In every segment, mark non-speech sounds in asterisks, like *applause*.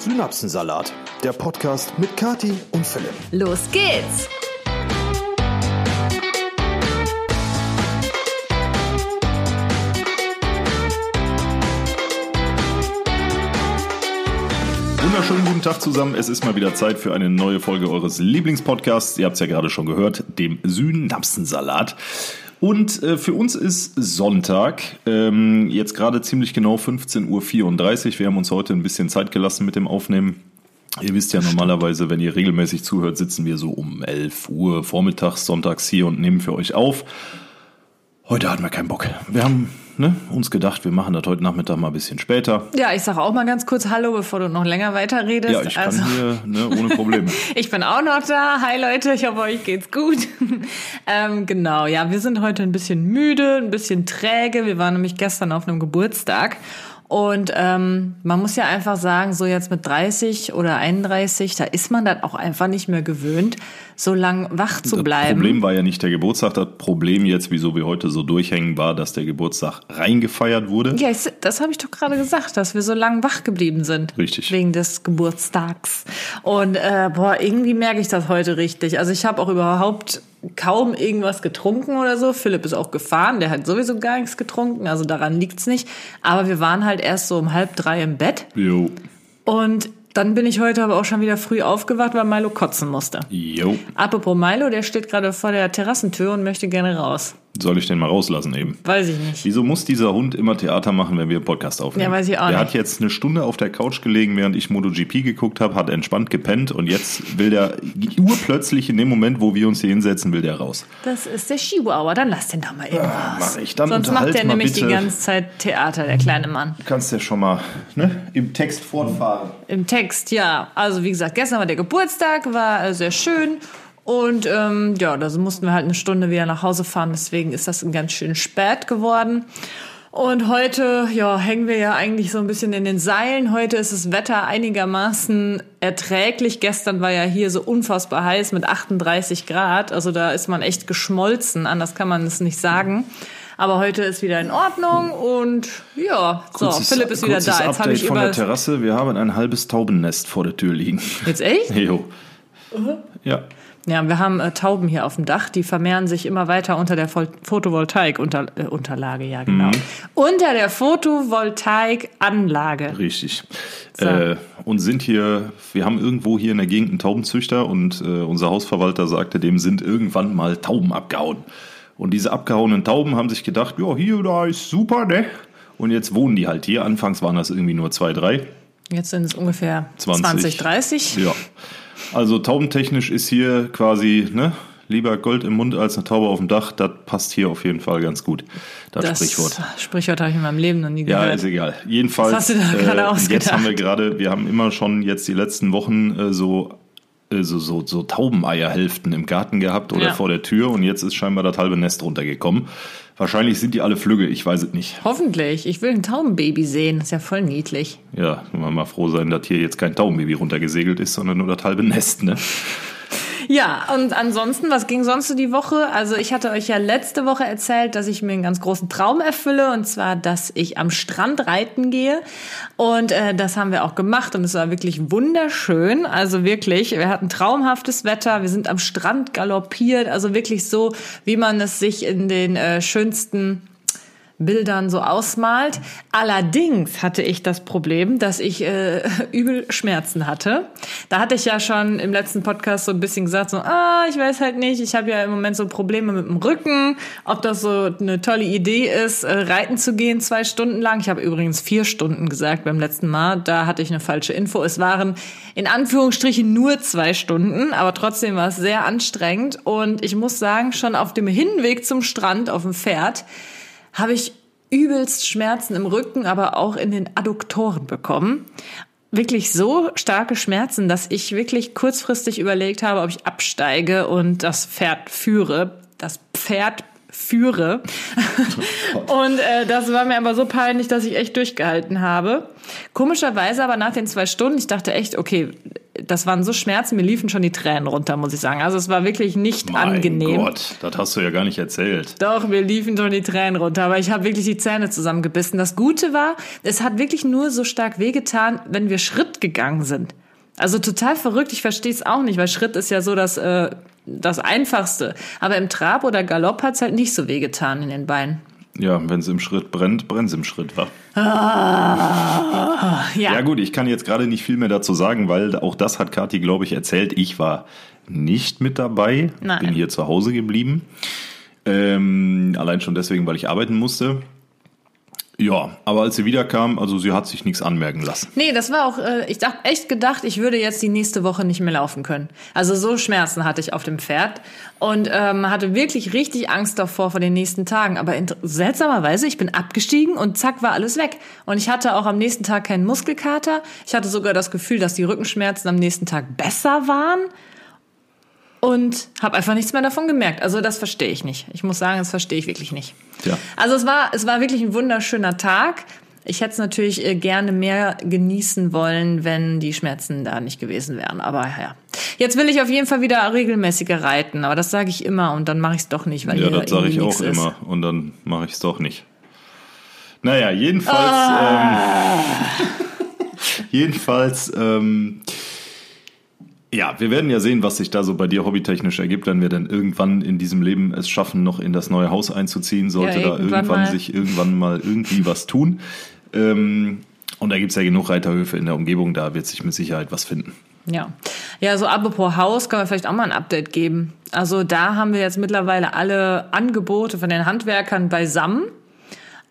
Synapsensalat, der Podcast mit Kati und Philipp. Los geht's! Wunderschönen guten Tag zusammen. Es ist mal wieder Zeit für eine neue Folge eures Lieblingspodcasts. Ihr habt es ja gerade schon gehört, dem Synapsensalat. Und äh, für uns ist Sonntag, ähm, jetzt gerade ziemlich genau 15.34 Uhr. Wir haben uns heute ein bisschen Zeit gelassen mit dem Aufnehmen. Ihr wisst ja normalerweise, wenn ihr regelmäßig zuhört, sitzen wir so um 11 Uhr vormittags, sonntags hier und nehmen für euch auf. Heute hatten wir keinen Bock. Wir haben ne, uns gedacht, wir machen das heute Nachmittag mal ein bisschen später. Ja, ich sage auch mal ganz kurz Hallo, bevor du noch länger weiterredest. Ja, ich kann also, hier ne, ohne Probleme. *laughs* ich bin auch noch da. Hi Leute, ich hoffe, euch geht's gut. *laughs* ähm, genau, ja, wir sind heute ein bisschen müde, ein bisschen träge. Wir waren nämlich gestern auf einem Geburtstag und ähm, man muss ja einfach sagen, so jetzt mit 30 oder 31, da ist man dann auch einfach nicht mehr gewöhnt, so lang wach zu bleiben. Das Problem war ja nicht der Geburtstag. Das Problem jetzt, wieso wir heute so durchhängen, war, dass der Geburtstag reingefeiert wurde. Ja, das habe ich doch gerade gesagt, dass wir so lang wach geblieben sind. Richtig. Wegen des Geburtstags. Und äh, boah, irgendwie merke ich das heute richtig. Also ich habe auch überhaupt kaum irgendwas getrunken oder so. Philipp ist auch gefahren, der hat sowieso gar nichts getrunken, also daran liegt's nicht. Aber wir waren halt erst so um halb drei im Bett. Jo. Und dann bin ich heute aber auch schon wieder früh aufgewacht, weil Milo kotzen musste. Jo. Apropos Milo, der steht gerade vor der Terrassentür und möchte gerne raus. Soll ich den mal rauslassen eben? Weiß ich nicht. Wieso muss dieser Hund immer Theater machen, wenn wir einen Podcast aufnehmen? Ja, weiß ich auch der nicht. hat jetzt eine Stunde auf der Couch gelegen, während ich MotoGP geguckt habe, hat entspannt gepennt und jetzt will der urplötzlich in dem Moment, wo wir uns hier hinsetzen, will der raus. Das ist der Chihuahua, dann lass den doch mal eben Ja, raus. mach ich. Dann Sonst macht der nämlich bitte. die ganze Zeit Theater, der kleine Mann. Du kannst ja schon mal ne, im Text fortfahren. Im Text, ja. Also wie gesagt, gestern war der Geburtstag, war äh, sehr schön. Und ähm, ja, da mussten wir halt eine Stunde wieder nach Hause fahren. Deswegen ist das ganz schön spät geworden. Und heute, ja, hängen wir ja eigentlich so ein bisschen in den Seilen. Heute ist das Wetter einigermaßen erträglich. Gestern war ja hier so unfassbar heiß mit 38 Grad. Also da ist man echt geschmolzen. Anders kann man es nicht sagen. Aber heute ist wieder in Ordnung und ja, so, Kurzes- Philipp ist wieder da. Jetzt habe Update ich von der Terrasse. Wir haben ein halbes Taubennest vor der Tür liegen. Jetzt echt? *laughs* Jo. Ja. Ja, wir haben äh, Tauben hier auf dem Dach, die vermehren sich immer weiter unter der Vol Photovoltaik-Unterlage, äh, Unterlage, ja genau. Mhm. Unter der Photovoltaikanlage. Richtig. So. Äh, und sind hier, wir haben irgendwo hier in der Gegend einen Taubenzüchter und äh, unser Hausverwalter sagte, dem sind irgendwann mal Tauben abgehauen. Und diese abgehauenen Tauben haben sich gedacht, ja, hier, da ist super, ne? Und jetzt wohnen die halt hier. Anfangs waren das irgendwie nur zwei, drei. Jetzt sind es ungefähr 20. 20, 30. Ja. Also taubentechnisch ist hier quasi, ne? Lieber Gold im Mund als eine Taube auf dem Dach. Das passt hier auf jeden Fall ganz gut. Das, Das Sprichwort. Sprichwort habe ich in meinem Leben noch nie Ja, gehört. ist egal. Jedenfalls, Was hast du da gerade äh, ausgedacht? jetzt haben wir gerade, wir haben immer schon jetzt die letzten Wochen äh, so, äh, so, so, so Taubeneierhälften im Garten gehabt oder Ja. vor der Tür und jetzt ist scheinbar das halbe Nest runtergekommen. Wahrscheinlich sind die alle Flügge, ich weiß es nicht. Hoffentlich. Ich will ein Taubenbaby sehen. Das ist ja voll niedlich. Ja, wir mal froh sein, dass hier jetzt kein Taubenbaby runtergesegelt ist, sondern nur das halbe Nest, ne? Ja, und ansonsten, was ging sonst so die Woche? Also ich hatte euch ja letzte Woche erzählt, dass ich mir einen ganz großen Traum erfülle und zwar, dass ich am Strand reiten gehe und äh, das haben wir auch gemacht und es war wirklich wunderschön. Also wirklich, wir hatten traumhaftes Wetter, wir sind am Strand galoppiert, also wirklich so, wie man es sich in den äh, schönsten Bildern so ausmalt. Allerdings hatte ich das Problem, dass ich äh, *laughs* übel Schmerzen hatte. Da hatte ich ja schon im letzten Podcast so ein bisschen gesagt, so, ah, ich weiß halt nicht, ich habe ja im Moment so Probleme mit dem Rücken, ob das so eine tolle Idee ist, äh, reiten zu gehen zwei Stunden lang. Ich habe übrigens vier Stunden gesagt beim letzten Mal, da hatte ich eine falsche Info. Es waren in Anführungsstrichen nur zwei Stunden, aber trotzdem war es sehr anstrengend und ich muss sagen, schon auf dem Hinweg zum Strand auf dem Pferd habe ich übelst Schmerzen im Rücken, aber auch in den Adduktoren bekommen. Wirklich so starke Schmerzen, dass ich wirklich kurzfristig überlegt habe, ob ich absteige und das Pferd führe. Das Pferd führe. *laughs* und äh, das war mir aber so peinlich, dass ich echt durchgehalten habe. Komischerweise aber nach den zwei Stunden, ich dachte echt, okay, das waren so Schmerzen, mir liefen schon die Tränen runter, muss ich sagen. Also es war wirklich nicht mein angenehm. Gott, das hast du ja gar nicht erzählt. Doch, mir liefen schon die Tränen runter, aber ich habe wirklich die Zähne zusammengebissen. Das Gute war, es hat wirklich nur so stark wehgetan, wenn wir Schritt gegangen sind. Also total verrückt, ich verstehe es auch nicht, weil Schritt ist ja so das, äh, das Einfachste. Aber im Trab oder Galopp hat's halt nicht so wehgetan in den Beinen. Ja, wenn es im Schritt brennt, brennt es im Schritt, wa? Ah, ja. Ja gut, ich kann jetzt gerade nicht viel mehr dazu sagen, weil auch das hat Kathi, glaube ich, erzählt. Ich war nicht mit dabei, Nein. bin hier zu Hause geblieben. Ähm, allein schon deswegen, weil ich arbeiten musste. Ja, aber als sie wiederkam, also sie hat sich nichts anmerken lassen. Nee, das war auch, äh, ich dachte echt gedacht, ich würde jetzt die nächste Woche nicht mehr laufen können. Also so Schmerzen hatte ich auf dem Pferd und ähm, hatte wirklich richtig Angst davor vor den nächsten Tagen. Aber seltsamerweise, ich bin abgestiegen und zack war alles weg. Und ich hatte auch am nächsten Tag keinen Muskelkater. Ich hatte sogar das Gefühl, dass die Rückenschmerzen am nächsten Tag besser waren. Und habe einfach nichts mehr davon gemerkt. Also das verstehe ich nicht. Ich muss sagen, das verstehe ich wirklich nicht. Tja. Also es war, es war wirklich ein wunderschöner Tag. Ich hätte es natürlich äh, gerne mehr genießen wollen, wenn die Schmerzen da nicht gewesen wären. Aber ja. Jetzt will ich auf jeden Fall wieder regelmäßiger reiten. Aber das sage ich immer und dann mache ich es doch nicht, weil Ja, das sage ich auch ist. immer und dann mache ich es doch nicht. Naja, jedenfalls, Ah. ähm, *laughs* jedenfalls, ähm, ja, wir werden ja sehen, was sich da so bei dir hobbytechnisch ergibt, wenn wir dann irgendwann in diesem Leben es schaffen, noch in das neue Haus einzuziehen, sollte Ja, da irgendwann irgendwann mal. sich irgendwann mal irgendwie was tun. Ähm, und da gibt's ja genug Reiterhöfe in der Umgebung, da wird sich mit Sicherheit was finden. Ja. Ja, so apropos Haus, können wir vielleicht auch mal ein Update geben. Also da haben wir jetzt mittlerweile alle Angebote von den Handwerkern beisammen.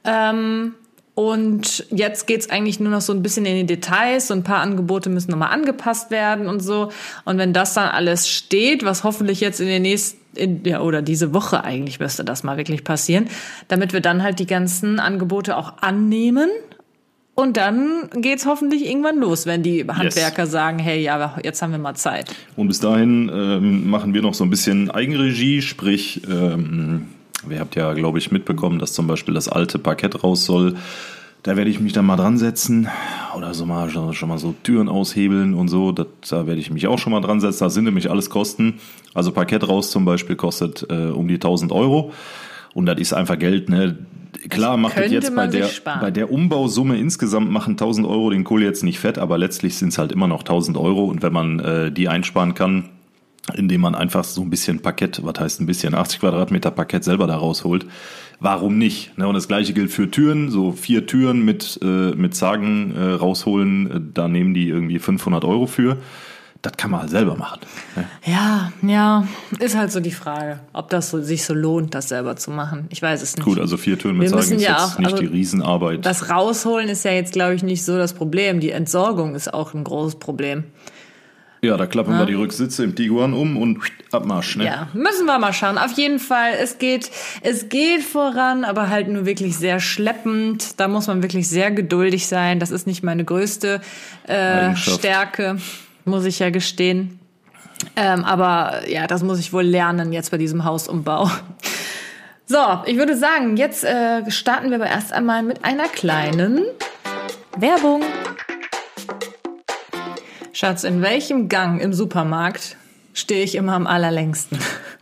Ähm, und jetzt geht's eigentlich nur noch so ein bisschen in die Details. So ein paar Angebote müssen nochmal angepasst werden und so. Und wenn das dann alles steht, was hoffentlich jetzt in den nächsten, in, ja, oder diese Woche eigentlich müsste das mal wirklich passieren, damit wir dann halt die ganzen Angebote auch annehmen. Und dann geht's hoffentlich irgendwann los, wenn die Handwerker sagen, hey, ja, jetzt haben wir mal Zeit. Und bis dahin ähm, machen wir noch so ein bisschen Eigenregie, sprich, ähm, ihr habt ja, glaube ich, mitbekommen, dass zum Beispiel das alte Parkett raus soll. Da werde ich mich dann mal dran setzen oder so mal schon, mal so Türen aushebeln und so. Das, da werde ich mich auch schon mal dran setzen. Das sind nämlich alles Kosten. Also Parkett raus zum Beispiel kostet äh, um die 1000 Euro. Und das ist einfach Geld, ne? Klar macht könnte jetzt bei der, bei der Umbausumme insgesamt machen 1000 Euro den Kohl jetzt nicht fett, aber letztlich sind es halt immer noch 1000 Euro. Und wenn man äh, die einsparen kann, indem man einfach so ein bisschen Parkett, was heißt ein bisschen, 80 Quadratmeter Parkett selber da rausholt. Warum nicht? Ne, und das gleiche gilt für Türen, so vier Türen mit, äh, mit Zagen äh, rausholen, äh, da nehmen die irgendwie 500 Euro für. Das kann man halt selber machen. Ne? Ja, ja, ist halt so die Frage, ob das so, sich so lohnt, das selber zu machen. Ich weiß es nicht. Gut, also vier Türen mit Wir Zagen ist ja jetzt auch- nicht also die Riesenarbeit. Das Rausholen ist ja jetzt, glaube ich, nicht so das Problem. Die Entsorgung ist auch ein großes Problem. Ja, da klappen wir die Rücksitze im Tiguan um und Abmarsch. Ne? Ja, müssen wir mal schauen. Auf jeden Fall, es geht, es geht voran, aber halt nur wirklich sehr schleppend. Da muss man wirklich sehr geduldig sein. Das ist nicht meine größte äh. Stärke, muss ich ja gestehen. Ähm, aber ja, das muss ich wohl lernen jetzt bei diesem Hausumbau. So, ich würde sagen, jetzt äh, starten wir aber erst einmal mit einer kleinen Werbung. Schatz, in welchem Gang im Supermarkt stehe ich immer am allerlängsten?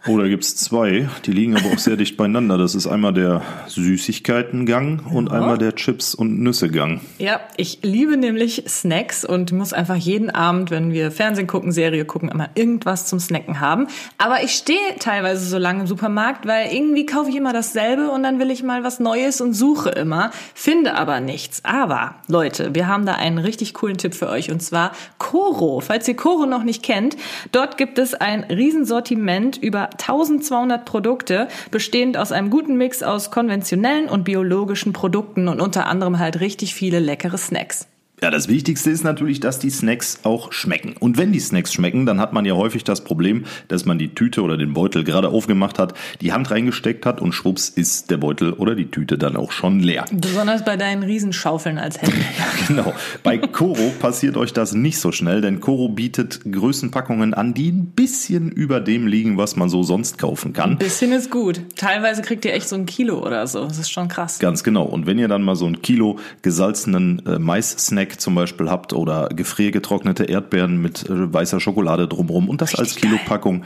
Oh, da gibt's zwei. Die liegen aber auch sehr dicht beieinander. Das ist einmal der Süßigkeitengang und einmal der Chips- und Nüssegang. Ja, ich liebe nämlich Snacks und muss einfach jeden Abend, wenn wir Fernsehen gucken, Serie gucken, immer irgendwas zum Snacken haben. Aber ich stehe teilweise so lange im Supermarkt, weil irgendwie kaufe ich immer dasselbe und dann will ich mal was Neues und suche immer, finde aber nichts. Aber Leute, wir haben da einen richtig coolen Tipp für euch und zwar Coro. Falls ihr Coro noch nicht kennt, dort gibt es ein Riesensortiment über 1200 Produkte, bestehend aus einem guten Mix aus konventionellen und biologischen Produkten und unter anderem halt richtig viele leckere Snacks. Ja, das Wichtigste ist natürlich, dass die Snacks auch schmecken. Und wenn die Snacks schmecken, dann hat man ja häufig das Problem, dass man die Tüte oder den Beutel gerade aufgemacht hat, die Hand reingesteckt hat und schwupps ist der Beutel oder die Tüte dann auch schon leer. Besonders bei deinen Riesenschaufeln als Hände. *laughs* Genau. Bei Coro *laughs* passiert euch das nicht so schnell, denn Coro bietet Größenpackungen an, die ein bisschen über dem liegen, was man so sonst kaufen kann. Bisschen ist gut. Teilweise kriegt ihr echt so ein Kilo oder so. Das ist schon krass. Ganz genau. Und wenn ihr dann mal so ein Kilo gesalzenen äh, Mais-Snack Snack zum Beispiel habt oder gefriergetrocknete Erdbeeren mit äh, weißer Schokolade drumrum und das als Kilopackung.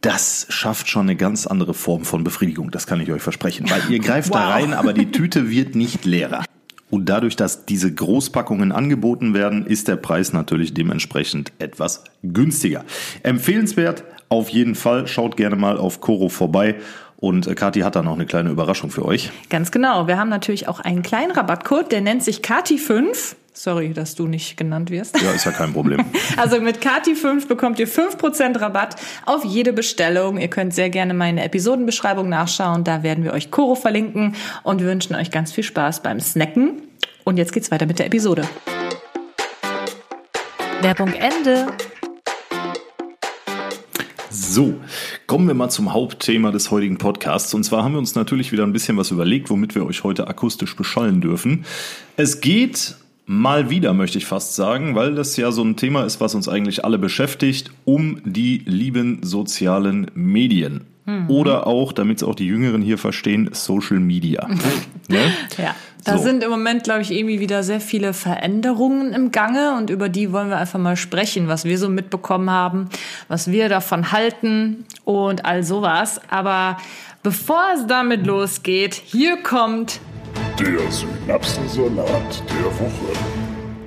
Das schafft schon eine ganz andere Form von Befriedigung, das kann ich euch versprechen. Weil ihr greift wow. da rein, aber die Tüte wird nicht leerer. Und dadurch, dass diese Großpackungen angeboten werden, ist der Preis natürlich dementsprechend etwas günstiger. Empfehlenswert auf jeden Fall. Schaut gerne mal auf Coro vorbei. Und äh, Kati hat da noch eine kleine Überraschung für euch. Ganz genau. Wir haben natürlich auch einen kleinen Rabattcode, der nennt sich Kati5. Sorry, dass du nicht genannt wirst. Ja, ist ja kein Problem. *laughs* Also mit Kati5 bekommt ihr 5% Rabatt auf jede Bestellung. Ihr könnt sehr gerne meine Episodenbeschreibung nachschauen. Da werden wir euch Koro verlinken und wir wünschen euch ganz viel Spaß beim Snacken. Und jetzt geht's weiter mit der Episode. Werbung Ende. So, kommen wir mal zum Hauptthema des heutigen Podcasts. Und zwar haben wir uns natürlich wieder ein bisschen was überlegt, womit wir euch heute akustisch beschallen dürfen. Es geht mal wieder, möchte ich fast sagen, weil das ja so ein Thema ist, was uns eigentlich alle beschäftigt, um die lieben sozialen Medien. Mhm. Oder auch, damit es auch die Jüngeren hier verstehen, Social Media. *laughs* ne? Ja. Da so. sind im Moment, glaube ich, irgendwie wieder sehr viele Veränderungen im Gange und über die wollen wir einfach mal sprechen, was wir so mitbekommen haben, was wir davon halten und all sowas. Aber bevor es damit losgeht, hier kommt der Synapsensalat der Woche.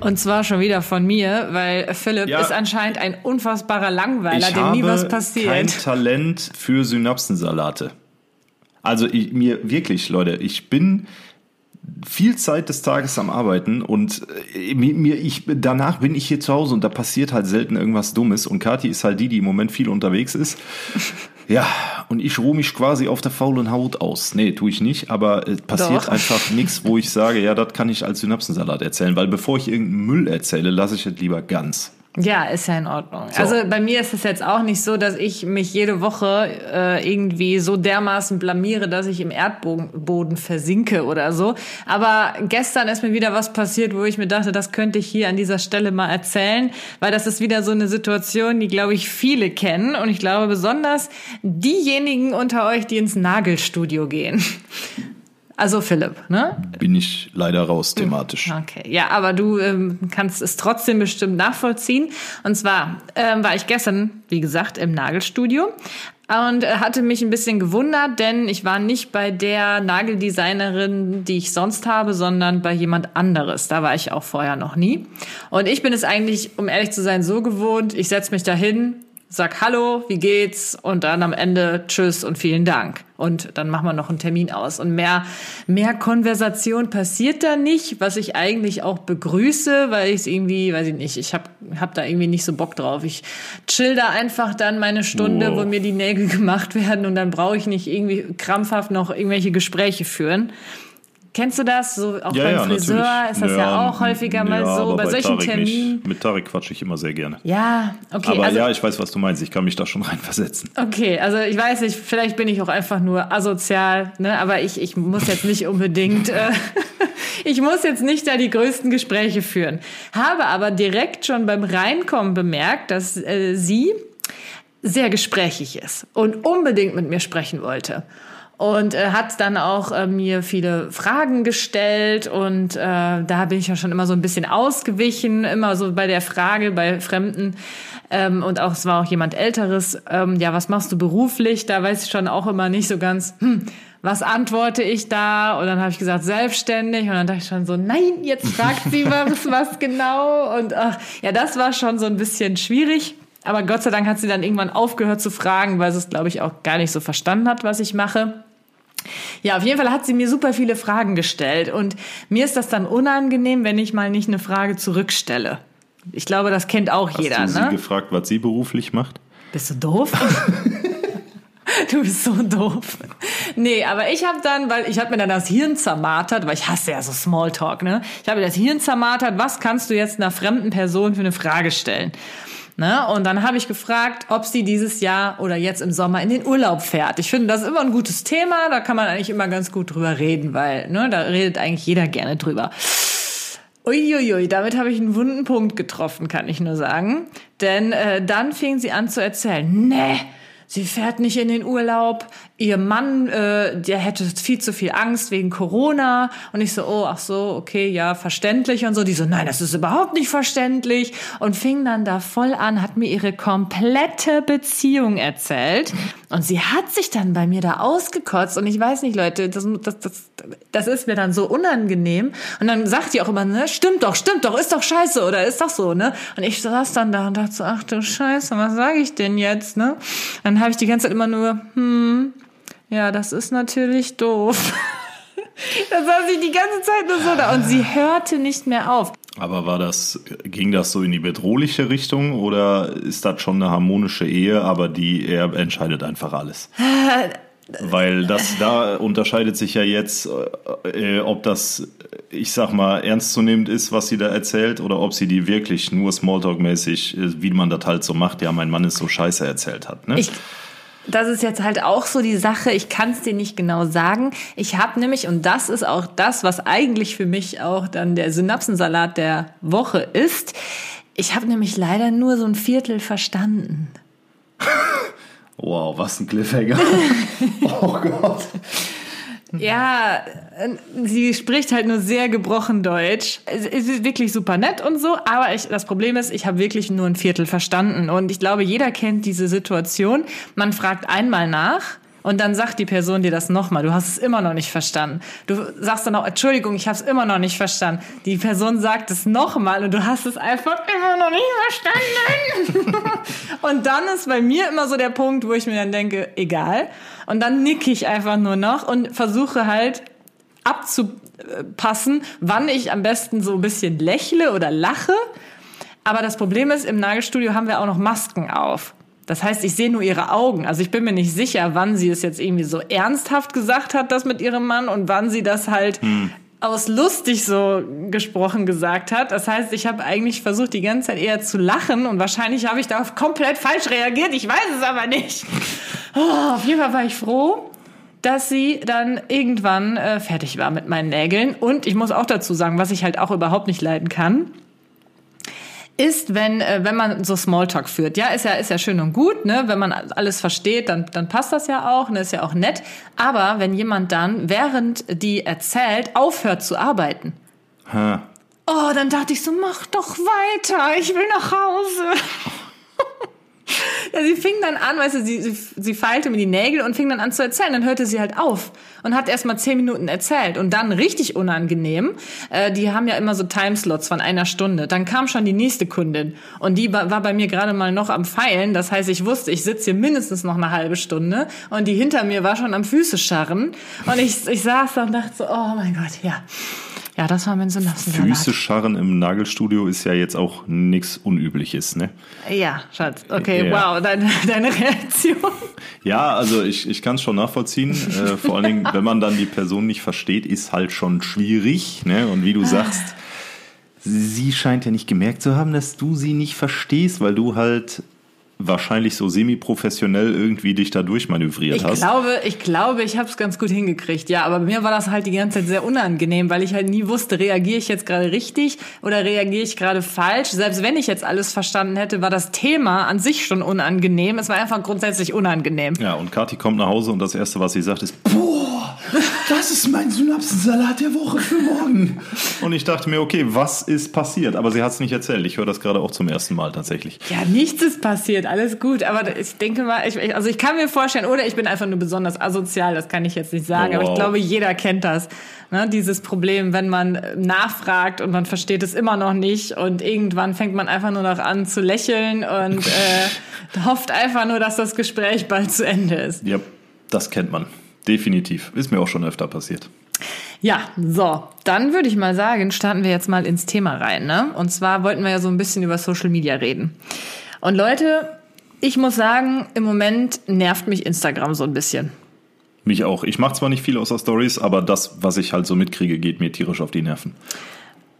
Und zwar schon wieder von mir, weil Philipp ja. ist anscheinend ein unfassbarer Langweiler, dem nie was passiert. Ich habe kein Talent für Synapsensalate. Also ich, mir wirklich, Leute, ich bin viel Zeit des Tages am Arbeiten und äh, mir, ich, danach bin ich hier zu Hause und da passiert halt selten irgendwas Dummes und Kathi ist halt die, die im Moment viel unterwegs ist. *laughs* Ja, und ich ruhe mich quasi auf der faulen Haut aus. Nee, tue ich nicht, aber es passiert Doch. einfach *laughs* nichts, wo ich sage, ja, das kann ich als Synapsensalat erzählen, weil bevor ich irgendeinen Müll erzähle, lasse ich es lieber ganz. Ja, ist ja in Ordnung. So. Also bei mir ist es jetzt auch nicht so, dass ich mich jede Woche äh, irgendwie so dermaßen blamiere, dass ich im Erdboden versinke oder so. Aber gestern ist mir wieder was passiert, wo ich mir dachte, das könnte ich hier an dieser Stelle mal erzählen, weil das ist wieder so eine Situation, die, glaube ich, viele kennen. Und ich glaube besonders diejenigen unter euch, die ins Nagelstudio gehen. Also Philipp, ne? Bin ich leider raus thematisch. Okay, ja, aber du ähm, kannst es trotzdem bestimmt nachvollziehen. Und zwar ähm, war ich gestern, wie gesagt, im Nagelstudio und äh, hatte mich ein bisschen gewundert, denn ich war nicht bei der Nageldesignerin, die ich sonst habe, sondern bei jemand anderes. Da war ich auch vorher noch nie. Und ich bin es eigentlich, um ehrlich zu sein, so gewohnt, ich setze mich da hin, sag Hallo, wie geht's? Und dann am Ende Tschüss und vielen Dank. Und dann machen wir noch einen Termin aus. Und mehr, mehr Konversation passiert da nicht, was ich eigentlich auch begrüße, weil ich es irgendwie, weiß ich nicht, ich habe hab da irgendwie nicht so Bock drauf. Ich chill da einfach dann meine Stunde, wow. wo mir die Nägel *laughs* gemacht werden und dann brauche ich nicht irgendwie krampfhaft noch irgendwelche Gespräche führen. Kennst du das? So auch ja, beim ja, Friseur natürlich. ist das ja, ja auch häufiger mal so. Bei, bei solchen Tarek Terminen. Nicht. Mit Tarek quatsche ich immer sehr gerne. Ja, okay. Aber also, ja, ich weiß, was du meinst. Ich kann mich da schon *laughs* reinversetzen. Okay, also ich weiß nicht, vielleicht bin ich auch einfach nur asozial, ne? Aber ich, ich muss jetzt nicht unbedingt, äh, *laughs* ich muss jetzt nicht da die größten Gespräche führen. Habe aber direkt schon beim Reinkommen bemerkt, dass äh, sie sehr gesprächig ist und unbedingt mit mir sprechen wollte und äh, hat dann auch äh, mir viele Fragen gestellt und äh, da bin ich ja schon immer so ein bisschen ausgewichen, immer so bei der Frage bei Fremden ähm, und auch es war auch jemand Älteres, ähm, ja, was machst du beruflich? Da weiß ich schon auch immer nicht so ganz, hm, was antworte ich da? Und dann habe ich gesagt, selbstständig. Und dann dachte ich schon so, nein, jetzt fragt sie was, *laughs* was genau. Und ach, ja, das war schon so ein bisschen schwierig. Aber Gott sei Dank hat sie dann irgendwann aufgehört zu fragen, weil sie es, glaube ich, auch gar nicht so verstanden hat, was ich mache. Ja, auf jeden Fall hat sie mir super viele Fragen gestellt und mir ist das dann unangenehm, wenn ich mal nicht eine Frage zurückstelle. Ich glaube, das kennt auch Hast jeder. Hast du sie ne? gefragt, was sie beruflich macht? Bist du doof? *laughs* Du bist so doof. Nee, aber ich habe dann, weil ich habe mir dann das Hirn zermartert, weil ich hasse ja so Smalltalk, ne? Ich habe mir das Hirn zermartert, was kannst du jetzt einer fremden Person für eine Frage stellen? Ne? Und dann habe ich gefragt, ob sie dieses Jahr oder jetzt im Sommer in den Urlaub fährt. Ich finde, das ist immer ein gutes Thema, da kann man eigentlich immer ganz gut drüber reden, weil ne, da redet eigentlich jeder gerne drüber. Uiuiui, damit habe ich einen wunden Punkt getroffen, kann ich nur sagen. Denn äh, dann fing sie an zu erzählen, nee, sie fährt nicht in den Urlaub, ihr Mann, äh, der hätte viel zu viel Angst wegen Corona. Und ich so, oh, ach so, okay, ja, verständlich und so. Die so, nein, das ist überhaupt nicht verständlich. Und fing dann da voll an, hat mir ihre komplette Beziehung erzählt. Und sie hat sich dann bei mir da ausgekotzt. Und ich weiß nicht, Leute, das, das, das, das ist mir dann so unangenehm. Und dann sagt die auch immer, ne, stimmt doch, stimmt doch, ist doch scheiße oder ist doch so, ne? Und ich saß dann da und dachte so, ach du Scheiße, was sage ich denn jetzt, ne? Dann habe ich die ganze Zeit immer nur, hm, ja, das ist natürlich doof. *laughs* da saß ich die ganze Zeit nur so da und sie hörte nicht mehr auf. Aber war das, ging das so in die bedrohliche Richtung oder ist das schon eine harmonische Ehe, aber die, er entscheidet einfach alles? *laughs* Weil das, da unterscheidet sich ja jetzt, äh, ob das, ich sag mal, ernstzunehmend ist, was sie da erzählt, oder ob sie die wirklich nur Smalltalk-mäßig, äh, wie man das halt so macht, ja, mein Mann ist so scheiße erzählt hat. Ne? Ich, das ist jetzt halt auch so die Sache, ich kann es dir nicht genau sagen. Ich habe nämlich, und das ist auch das, was eigentlich für mich auch dann der Synapsensalat der Woche ist, ich habe nämlich leider nur so ein Viertel verstanden. *laughs* wow, was ein Cliffhanger. *laughs* oh Gott. Ja, sie spricht halt nur sehr gebrochen Deutsch. Es ist wirklich super nett und so, aber ich, das Problem ist, ich habe wirklich nur ein Viertel verstanden. Und ich glaube, jeder kennt diese Situation. Man fragt einmal nach und dann sagt die Person dir das nochmal. Du hast es immer noch nicht verstanden. Du sagst dann auch, Entschuldigung, ich habe es immer noch nicht verstanden. Die Person sagt es nochmal und du hast es einfach immer noch nicht verstanden. *laughs* und dann ist bei mir immer so der Punkt, wo ich mir dann denke, egal. Und dann nicke ich einfach nur noch und versuche halt abzupassen, wann ich am besten so ein bisschen lächle oder lache. Aber das Problem ist, im Nagelstudio haben wir auch noch Masken auf. Das heißt, ich sehe nur ihre Augen. Also ich bin mir nicht sicher, wann sie es jetzt irgendwie so ernsthaft gesagt hat, das mit ihrem Mann, und wann sie das halt hm. aus lustig so gesprochen gesagt hat. Das heißt, ich habe eigentlich versucht, die ganze Zeit eher zu lachen und wahrscheinlich habe ich da komplett falsch reagiert. Ich weiß es aber nicht. *laughs* Oh, auf jeden Fall war ich froh, dass sie dann irgendwann äh, fertig war mit meinen Nägeln. Und ich muss auch dazu sagen, was ich halt auch überhaupt nicht leiden kann ist, wenn, äh, wenn man so Smalltalk führt. Ja, ist ja, ist ja schön und gut, ne? Wenn man alles versteht, dann, dann passt das ja auch, ne? Ist ja auch nett. Aber wenn jemand dann, während die erzählt, aufhört zu arbeiten. Ha. Oh, dann dachte ich so, mach doch weiter, ich will nach Hause. *laughs* Ja, sie fing dann an, weißt du, sie, sie, sie feilte mir die Nägel und fing dann an zu erzählen. Dann hörte sie halt auf und hat erst mal zehn Minuten erzählt. Und dann richtig unangenehm, äh, die haben ja immer so Timeslots von einer Stunde. Dann kam schon die nächste Kundin und die war bei mir gerade mal noch am Feilen. Das heißt, ich wusste, ich sitze hier mindestens noch eine halbe Stunde und die hinter mir war schon am Füße scharren. Und ich, ich saß da und dachte so, oh mein Gott, ja. Ja, das war mein Synapsensalat. Füße scharren im Nagelstudio ist ja jetzt auch nichts Unübliches, ne? Ja, Schatz. Okay, ja. wow, deine, *laughs* deine Reaktion. Ja, also ich, ich kann es schon nachvollziehen. äh, vor allen Dingen, *laughs* wenn man dann die Person nicht versteht, ist halt schon schwierig. Ne? Und wie du sagst, sie scheint ja nicht gemerkt zu haben, dass du sie nicht verstehst, weil du halt wahrscheinlich so semi-professionell irgendwie dich da durchmanövriert ich hast. Glaube, ich glaube, ich habe es ganz gut hingekriegt, ja. Aber mir war das halt die ganze Zeit sehr unangenehm, weil ich halt nie wusste, reagiere ich jetzt gerade richtig oder reagiere ich gerade falsch. Selbst wenn ich jetzt alles verstanden hätte, war das Thema an sich schon unangenehm. Es war einfach grundsätzlich unangenehm. Ja, und Kathi kommt nach Hause und das Erste, was sie sagt, ist, boah, das ist mein Synapsensalat der Woche für morgen. Und ich dachte mir, okay, was ist passiert? Aber sie hat es nicht erzählt. Ich höre das gerade auch zum ersten Mal tatsächlich. Ja, nichts ist passiert alles gut. Aber ich denke mal, ich, also ich kann mir vorstellen, oder ich bin einfach nur besonders asozial, das kann ich jetzt nicht sagen, wow. aber ich glaube, jeder kennt das. Ne? Dieses Problem, wenn man nachfragt und man versteht es immer noch nicht und irgendwann fängt man einfach nur noch an zu lächeln und *laughs* äh, hofft einfach nur, dass das Gespräch bald zu Ende ist. Ja, das kennt man. Definitiv. Ist mir auch schon öfter passiert. Ja, so, dann würde ich mal sagen, starten wir jetzt mal ins Thema rein. Ne? Und zwar wollten wir ja so ein bisschen über Social Media reden. Und Leute, ich muss sagen, im Moment nervt mich Instagram so ein bisschen. Mich auch. Ich mache zwar nicht viel außer Stories, aber das, was ich halt so mitkriege, geht mir tierisch auf die Nerven.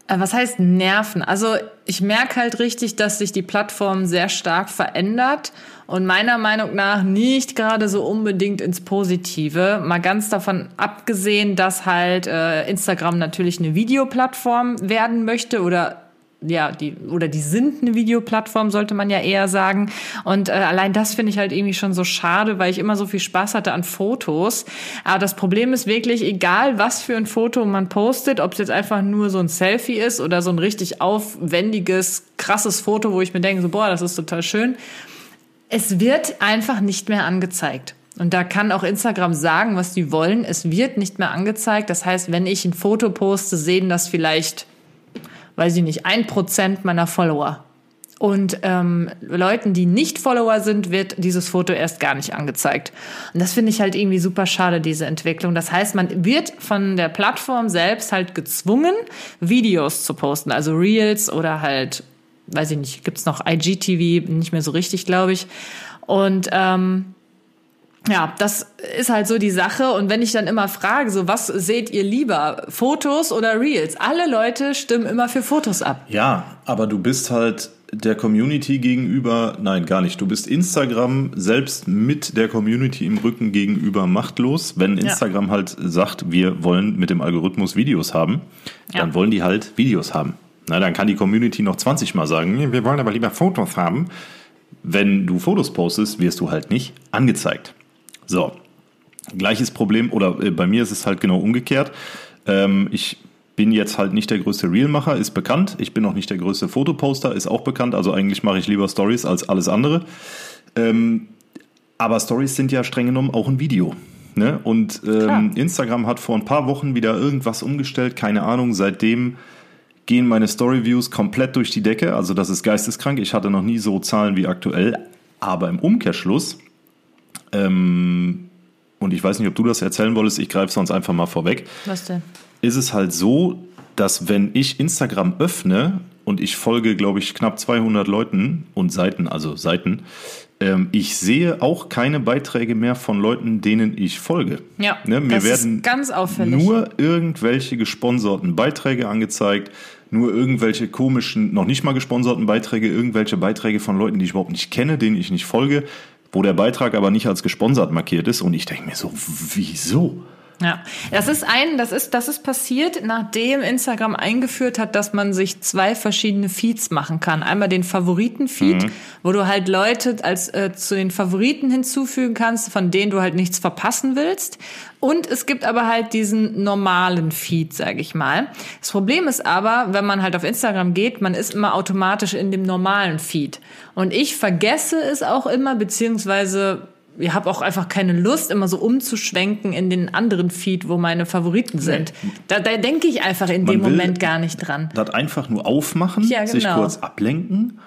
Äh, was heißt Nerven? Also ich merke halt richtig, dass sich die Plattform sehr stark verändert und meiner Meinung nach nicht gerade so unbedingt ins Positive. Mal ganz davon abgesehen, dass halt äh, Instagram natürlich eine Videoplattform werden möchte oder ja, die, oder die sind eine Videoplattform, sollte man ja eher sagen. Und äh, allein das finde ich halt irgendwie schon so schade, weil ich immer so viel Spaß hatte an Fotos. Aber das Problem ist wirklich, egal was für ein Foto man postet, ob es jetzt einfach nur so ein Selfie ist oder so ein richtig aufwendiges, krasses Foto, wo ich mir denke, so, boah, das ist total schön. Es wird einfach nicht mehr angezeigt. Und da kann auch Instagram sagen, was die wollen. Es wird nicht mehr angezeigt. Das heißt, wenn ich ein Foto poste, sehen das vielleicht, weiß ich nicht, ein Prozent meiner Follower. Und ähm, Leuten, die nicht Follower sind, wird dieses Foto erst gar nicht angezeigt. Und das finde ich halt irgendwie super schade, diese Entwicklung. Das heißt, man wird von der Plattform selbst halt gezwungen, Videos zu posten, also Reels oder halt, weiß ich nicht, gibt's noch IGTV, nicht mehr so richtig, glaube ich. Und ähm, ja, das ist halt so die Sache. Und wenn ich dann immer frage, so was seht ihr lieber, Fotos oder Reels? Alle Leute stimmen immer für Fotos ab. Ja, aber du bist halt der Community gegenüber, nein, gar nicht. Du bist Instagram selbst mit der Community im Rücken gegenüber machtlos. Wenn Instagram ja. halt sagt, wir wollen mit dem Algorithmus Videos haben, ja. dann wollen die halt Videos haben. Na, dann kann die Community noch 20 Mal sagen, wir wollen aber lieber Fotos haben. Wenn du Fotos postest, wirst du halt nicht angezeigt. So, gleiches Problem, oder äh, bei mir ist es halt genau umgekehrt. Ähm, ich bin jetzt halt nicht der größte Realmacher, ist bekannt. Ich bin auch nicht der größte Fotoposter, ist auch bekannt. Also eigentlich mache ich lieber Stories als alles andere. Ähm, aber Stories sind ja streng genommen auch ein Video. Ne? Und ähm, Instagram hat vor ein paar Wochen wieder irgendwas umgestellt, keine Ahnung. Seitdem gehen meine Storyviews komplett durch die Decke. Also das ist geisteskrank. Ich hatte noch nie so Zahlen wie aktuell. Aber im Umkehrschluss ähm, und ich weiß nicht, ob du das erzählen wolltest, ich greife sonst einfach mal vorweg. Was denn? Ist es halt so, dass wenn ich Instagram öffne und ich folge, glaube ich, knapp 200 Leuten und Seiten, also Seiten, ähm, ich sehe auch keine Beiträge mehr von Leuten, denen ich folge. Ja, ne? Mir das werden ist ganz auffällig. nur irgendwelche gesponserten Beiträge angezeigt, nur irgendwelche komischen, noch nicht mal gesponserten Beiträge, irgendwelche Beiträge von Leuten, die ich überhaupt nicht kenne, denen ich nicht folge wo der Beitrag aber nicht als gesponsert markiert ist. Und ich denke mir so, wieso? Ja, das ist ein, das ist, das ist passiert, nachdem Instagram eingeführt hat, dass man sich zwei verschiedene Feeds machen kann. Einmal den Favoriten-Feed, mhm. wo du halt Leute als äh, zu den Favoriten hinzufügen kannst, von denen du halt nichts verpassen willst. Und es gibt aber halt diesen normalen Feed, sage ich mal. Das Problem ist aber, wenn man halt auf Instagram geht, man ist immer automatisch in dem normalen Feed. Und ich vergesse es auch immer, beziehungsweise ich habe auch einfach keine Lust, immer so umzuschwenken in den anderen Feed, wo meine Favoriten sind. Da, da denke ich einfach in Man dem Moment gar nicht dran. Das einfach nur aufmachen, ja, genau. sich kurz ablenken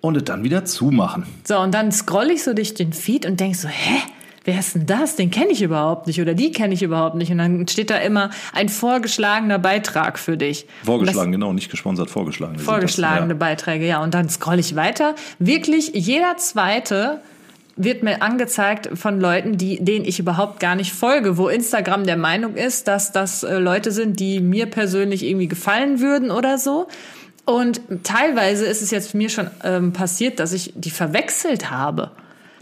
und es dann wieder zumachen. So, und dann scroll ich so durch den Feed und denk so, hä? Wer ist denn das? Den kenne ich überhaupt nicht oder die kenne ich überhaupt nicht. Und dann steht da immer ein vorgeschlagener Beitrag für dich. Vorgeschlagen, genau, nicht gesponsert, vorgeschlagen. Vorgeschlagene das, ja. Beiträge, ja. Und dann scroll ich weiter. Wirklich jeder zweite wird mir angezeigt von Leuten, die, denen ich überhaupt gar nicht folge, wo Instagram der Meinung ist, dass das äh, Leute sind, die mir persönlich irgendwie gefallen würden oder so. Und teilweise ist es jetzt mir schon ähm, passiert, dass ich die verwechselt habe.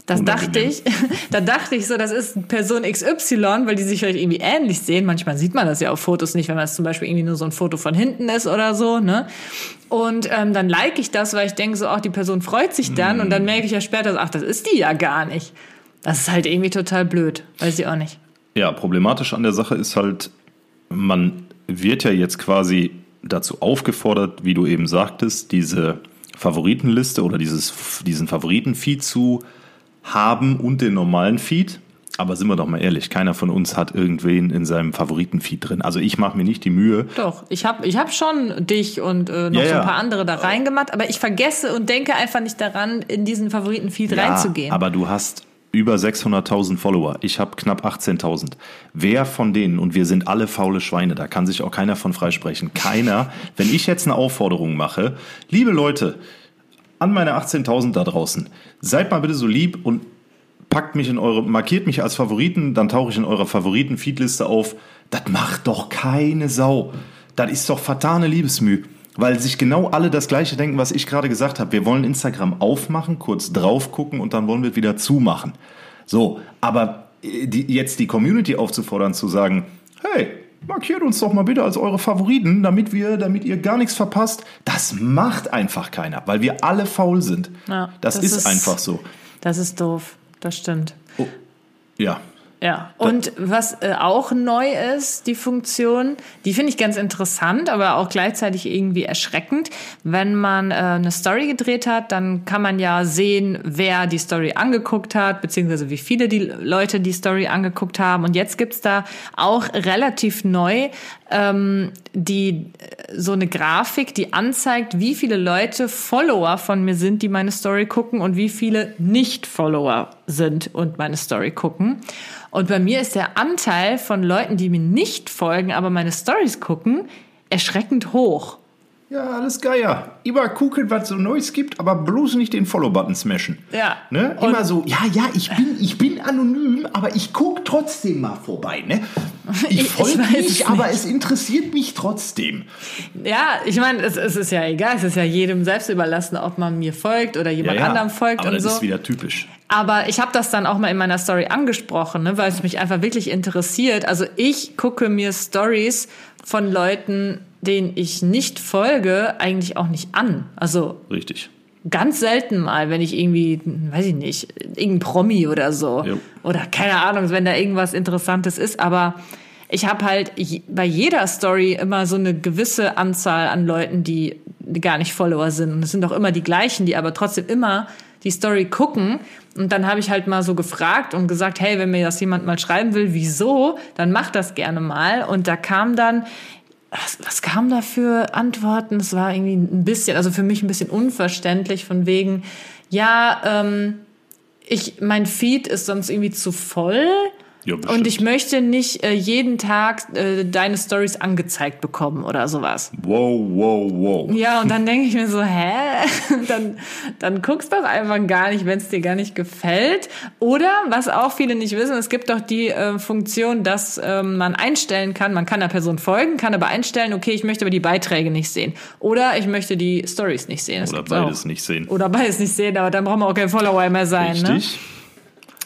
Das dachte ich, *laughs* da dachte ich so, das ist Person XY, weil die sich vielleicht irgendwie ähnlich sehen. Manchmal sieht man das ja auf Fotos nicht, wenn das zum Beispiel irgendwie nur so ein Foto von hinten ist oder so, ne? Und ähm, dann like ich das, weil ich denke so, ach, die Person freut sich dann. Mm. Und dann merke ich ja später, so, ach, das ist die ja gar nicht. Das ist halt irgendwie total blöd. Weiß ich auch nicht. Ja, problematisch an der Sache ist halt, man wird ja jetzt quasi dazu aufgefordert, wie du eben sagtest, diese Favoritenliste oder dieses, diesen Favoritenfeed zu haben und den normalen Feed. Aber sind wir doch mal ehrlich, keiner von uns hat irgendwen in seinem Favoritenfeed drin. Also ich mache mir nicht die Mühe. Doch, ich habe ich hab schon dich und äh, noch ja, so ein paar andere da reingemacht, aber ich vergesse und denke einfach nicht daran, in diesen Favoritenfeed ja, reinzugehen. Aber du hast über 600.000 Follower. Ich habe knapp 18.000. Wer von denen, und wir sind alle faule Schweine, da kann sich auch keiner von freisprechen, keiner, wenn ich jetzt eine Aufforderung mache, liebe Leute, an meine 18.000 da draußen. Seid mal bitte so lieb und packt mich in eure, markiert mich als Favoriten, dann tauche ich in eurer Favoriten-Feedliste auf. Das macht doch keine Sau. Das ist doch fatale Liebesmüh. Weil sich genau alle das Gleiche denken, was ich gerade gesagt habe. Wir wollen Instagram aufmachen, kurz drauf gucken und dann wollen wir wieder zumachen. So, aber äh, die, jetzt die Community aufzufordern, zu sagen, hey, markiert uns doch mal bitte als eure Favoriten, damit wir, damit ihr gar nichts verpasst. Das macht einfach keiner, weil wir alle faul sind. Ja, das, das ist, ist- einfach so. Das ist doof. Das stimmt. Oh, ja. Ja, und was äh, auch neu ist, die Funktion, die finde ich ganz interessant, aber auch gleichzeitig irgendwie erschreckend. Wenn man äh, eine Story gedreht hat, dann kann man ja sehen, wer die Story angeguckt hat, beziehungsweise wie viele die Leute die Story angeguckt haben. Und jetzt gibt's da auch relativ neu ähm, die äh, so eine Grafik, die anzeigt, wie viele Leute Follower von mir sind, die meine Story gucken und wie viele Nicht-Follower sind und meine Story gucken. Und bei mir ist der Anteil von Leuten, die mir nicht folgen, aber meine Stories gucken, erschreckend hoch. Ja, alles Geier. Immer gucken, was so Neues gibt, aber bloß nicht den Follow-Button smashen. Ja. Ne? Immer so, ja, ja, ich bin, ich bin anonym, aber ich guck trotzdem mal vorbei. Ne? *laughs* Ich folge nicht, es aber nicht. es interessiert mich trotzdem. Ja, ich meine, es, es ist ja egal, es ist ja jedem selbst überlassen, ob man mir folgt oder jemand anderem folgt aber und das so. ist wieder typisch. Aber ich habe das dann auch mal in meiner Story angesprochen, ne, weil es mich einfach wirklich interessiert. Also ich gucke mir Stories von Leuten, denen ich nicht folge, eigentlich auch nicht an. Also Richtig. ganz selten mal, wenn ich irgendwie, weiß ich nicht, irgendein Promi oder so. Jo. Oder keine Ahnung, wenn da irgendwas Interessantes ist. Aber ich habe halt bei jeder Story immer so eine gewisse Anzahl an Leuten, die, die gar nicht Follower sind. Und es sind auch immer die gleichen, die aber trotzdem immer die Story gucken. Und dann habe ich halt mal so gefragt und gesagt, hey, wenn mir das jemand mal schreiben will, wieso, dann mach das gerne mal. Und da kam dann, was, was kam da für Antworten? Es war irgendwie ein bisschen, also für mich ein bisschen unverständlich von wegen, ja, ähm, ich, mein Feed ist sonst irgendwie zu voll. Ja, und ich möchte nicht äh, jeden Tag äh, deine Stories angezeigt bekommen oder sowas. Wow, wow, wow. Ja, und dann denke ich mir so, hä? *laughs* dann, dann guckst doch einfach gar nicht, wenn es dir gar nicht gefällt. Oder, was auch viele nicht wissen, es gibt doch die äh, Funktion, dass ähm, man einstellen kann, man kann der Person folgen, kann aber einstellen, okay, ich möchte aber die Beiträge nicht sehen. Oder ich möchte die Stories nicht sehen. Das Oder gibt's auch. beides nicht sehen. Oder beides nicht sehen, aber dann brauchen wir auch kein Follower mehr sein. Ne?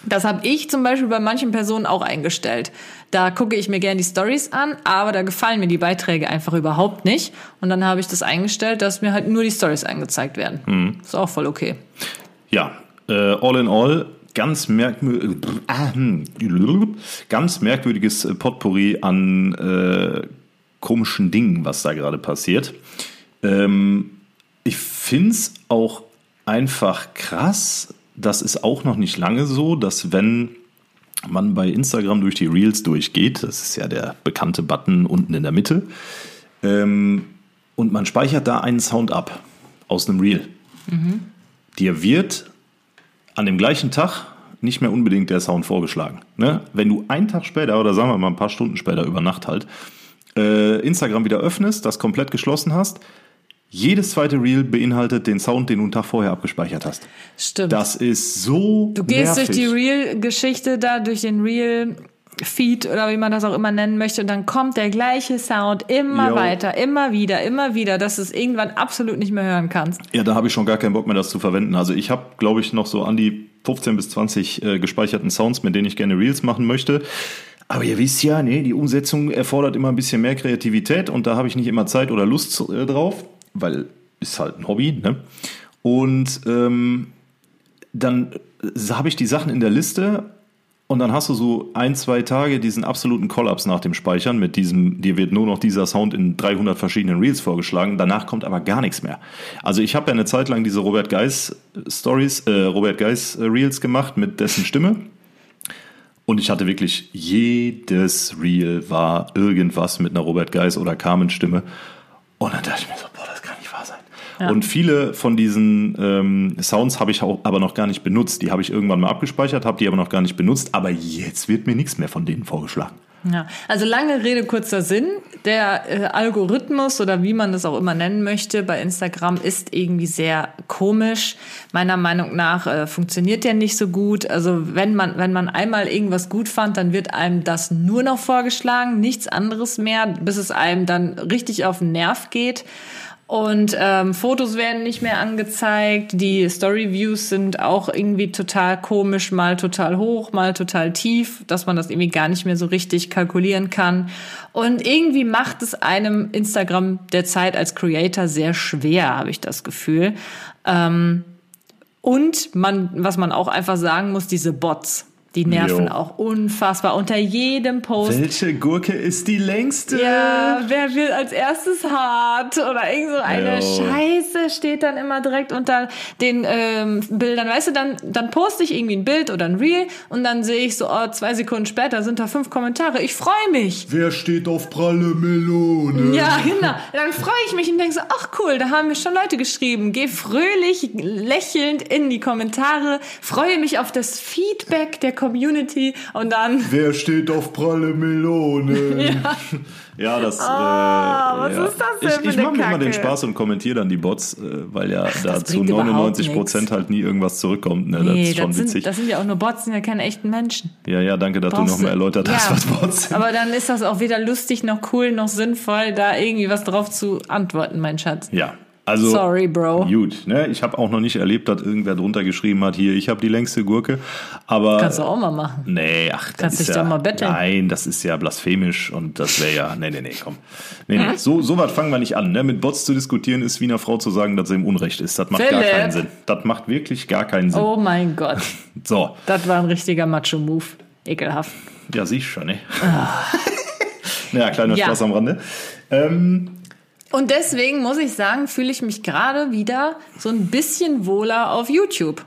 Das habe ich zum Beispiel bei manchen Personen auch eingestellt. Da gucke ich mir gerne die Stories an, aber da gefallen mir die Beiträge einfach überhaupt nicht. Und dann habe ich das eingestellt, dass mir halt nur die Stories angezeigt werden. Mhm. Ist auch voll okay. Ja, äh, all in all, ganz, merkwür äh, hm, ganz merkwürdiges Potpourri an äh, komischen Dingen, was da gerade passiert. Ähm, ich find's auch einfach krass, das ist auch noch nicht lange so, dass wenn man bei Instagram durch die Reels durchgeht, das ist ja der bekannte Button unten in der Mitte, ähm, und man speichert da einen Sound ab aus einem Reel. Dir wird an dem gleichen Tag nicht mehr unbedingt der Sound vorgeschlagen. Ne? Wenn du einen Tag später oder sagen wir mal ein paar Stunden später über Nacht halt äh, Instagram wieder öffnest, das komplett geschlossen hast, jedes zweite Reel beinhaltet den Sound, den du einen Tag vorher abgespeichert hast. Stimmt. Das ist so du gehst nervig. durch die Real-Geschichte da, durch den Real-Feed oder wie man das auch immer nennen möchte, und dann kommt der gleiche Sound immer Jo. weiter, immer wieder, immer wieder, dass du es irgendwann absolut nicht mehr hören kannst. Ja, da habe ich schon gar keinen Bock mehr, das zu verwenden. Also ich habe, glaube ich, noch so an die 15 bis 20 äh, gespeicherten Sounds, mit denen ich gerne Reels machen möchte. Aber ihr wisst ja, nee, die Umsetzung erfordert immer ein bisschen mehr Kreativität und da habe ich nicht immer Zeit oder Lust äh, drauf, weil ist halt ein Hobby. Ne? Und ähm, dann äh, habe ich die Sachen in der Liste und dann hast du so ein, zwei Tage diesen absoluten Kollaps nach dem Speichern mit diesem, dir wird nur noch dieser Sound in 300 verschiedenen Reels vorgeschlagen. Danach kommt aber gar nichts mehr. Also ich habe ja eine Zeit lang diese Robert Geis Stories, äh, Robert Geis äh, Reels gemacht mit dessen Stimme. Und ich hatte wirklich jedes Reel war irgendwas mit einer Robert Geis oder Carmen Stimme. Und dann dachte ich mir so, boah, das Und viele von diesen ähm, Sounds habe ich auch aber noch gar nicht benutzt. Die habe ich irgendwann mal abgespeichert, habe die aber noch gar nicht benutzt. Aber jetzt wird mir nichts mehr von denen vorgeschlagen. Ja, also lange Rede, kurzer Sinn. Der äh, Algorithmus oder wie man das auch immer nennen möchte bei Instagram ist irgendwie sehr komisch. Meiner Meinung nach äh, funktioniert der nicht so gut. Also wenn man, wenn man einmal irgendwas gut fand, dann wird einem das nur noch vorgeschlagen, nichts anderes mehr, bis es einem dann richtig auf den Nerv geht. Und ähm, Fotos werden nicht mehr angezeigt. Die Story-Views sind auch irgendwie total komisch, mal total hoch, mal total tief, dass man das irgendwie gar nicht mehr so richtig kalkulieren kann. Und irgendwie macht es einem Instagram derzeit als Creator sehr schwer, habe ich das Gefühl. Ähm, und man, was man auch einfach sagen muss, diese Bots. Die nerven Jo. auch unfassbar. Unter jedem Post Welche Gurke ist die längste? ja, wer will als erstes hart oder irgend so eine Jo. Scheiße steht dann immer direkt unter den ähm, Bildern. Weißt du, dann, dann poste ich irgendwie ein Bild oder ein Reel und dann sehe ich so, oh, zwei Sekunden später sind da fünf Kommentare. Ich freue mich. Wer steht auf pralle Melone? Ja, genau. Dann freue ich mich und denke so, ach cool, da haben mir schon Leute geschrieben. Geh fröhlich, lächelnd in die Kommentare, freue mich auf das Feedback der Community und dann *laughs* Wer steht auf pralle Melone? *laughs* *laughs* Ja, das. Ah, was äh, ja. ist das denn Ich, ich mache mir immer den? Spaß und kommentiere dann die Bots, äh, weil ja da das zu bringt überhaupt 99 Prozent halt nie irgendwas zurückkommt. Ne? Das Nee, ist schon das witzig. sind, das sind ja auch nur Bots, sind ja keine echten Menschen. ja, ja, danke, dass Brauchst du nochmal erläutert hast, Ja, was Bots sind. Aber dann ist das auch weder lustig noch cool noch sinnvoll, da irgendwie was drauf zu antworten, mein Schatz. Ja. Also, Sorry, Bro. Gut, ne? ich habe auch noch nicht erlebt, dass irgendwer drunter geschrieben hat, hier, ich habe die längste Gurke. Aber Kannst du auch mal machen. Nee, ach, das Kannst ist dich ja, doch mal betteln. Nein, das ist ja blasphemisch und das wäre ja, nee, nee, nee, komm. Nee, nee, so, so was fangen wir nicht an. Ne? Mit Bots zu diskutieren ist wie einer Frau zu sagen, dass sie im Unrecht ist. Das macht gar Philipp. keinen Sinn. Das macht wirklich gar keinen Sinn. Oh mein Gott, *laughs* So, das war ein richtiger Macho-Move. Ekelhaft. ja, siehst schon, ne? *laughs* kleiner Ah. Ja. Spaß am Rande. Ähm, Und deswegen muss ich sagen, fühle ich mich gerade wieder so ein bisschen wohler auf YouTube.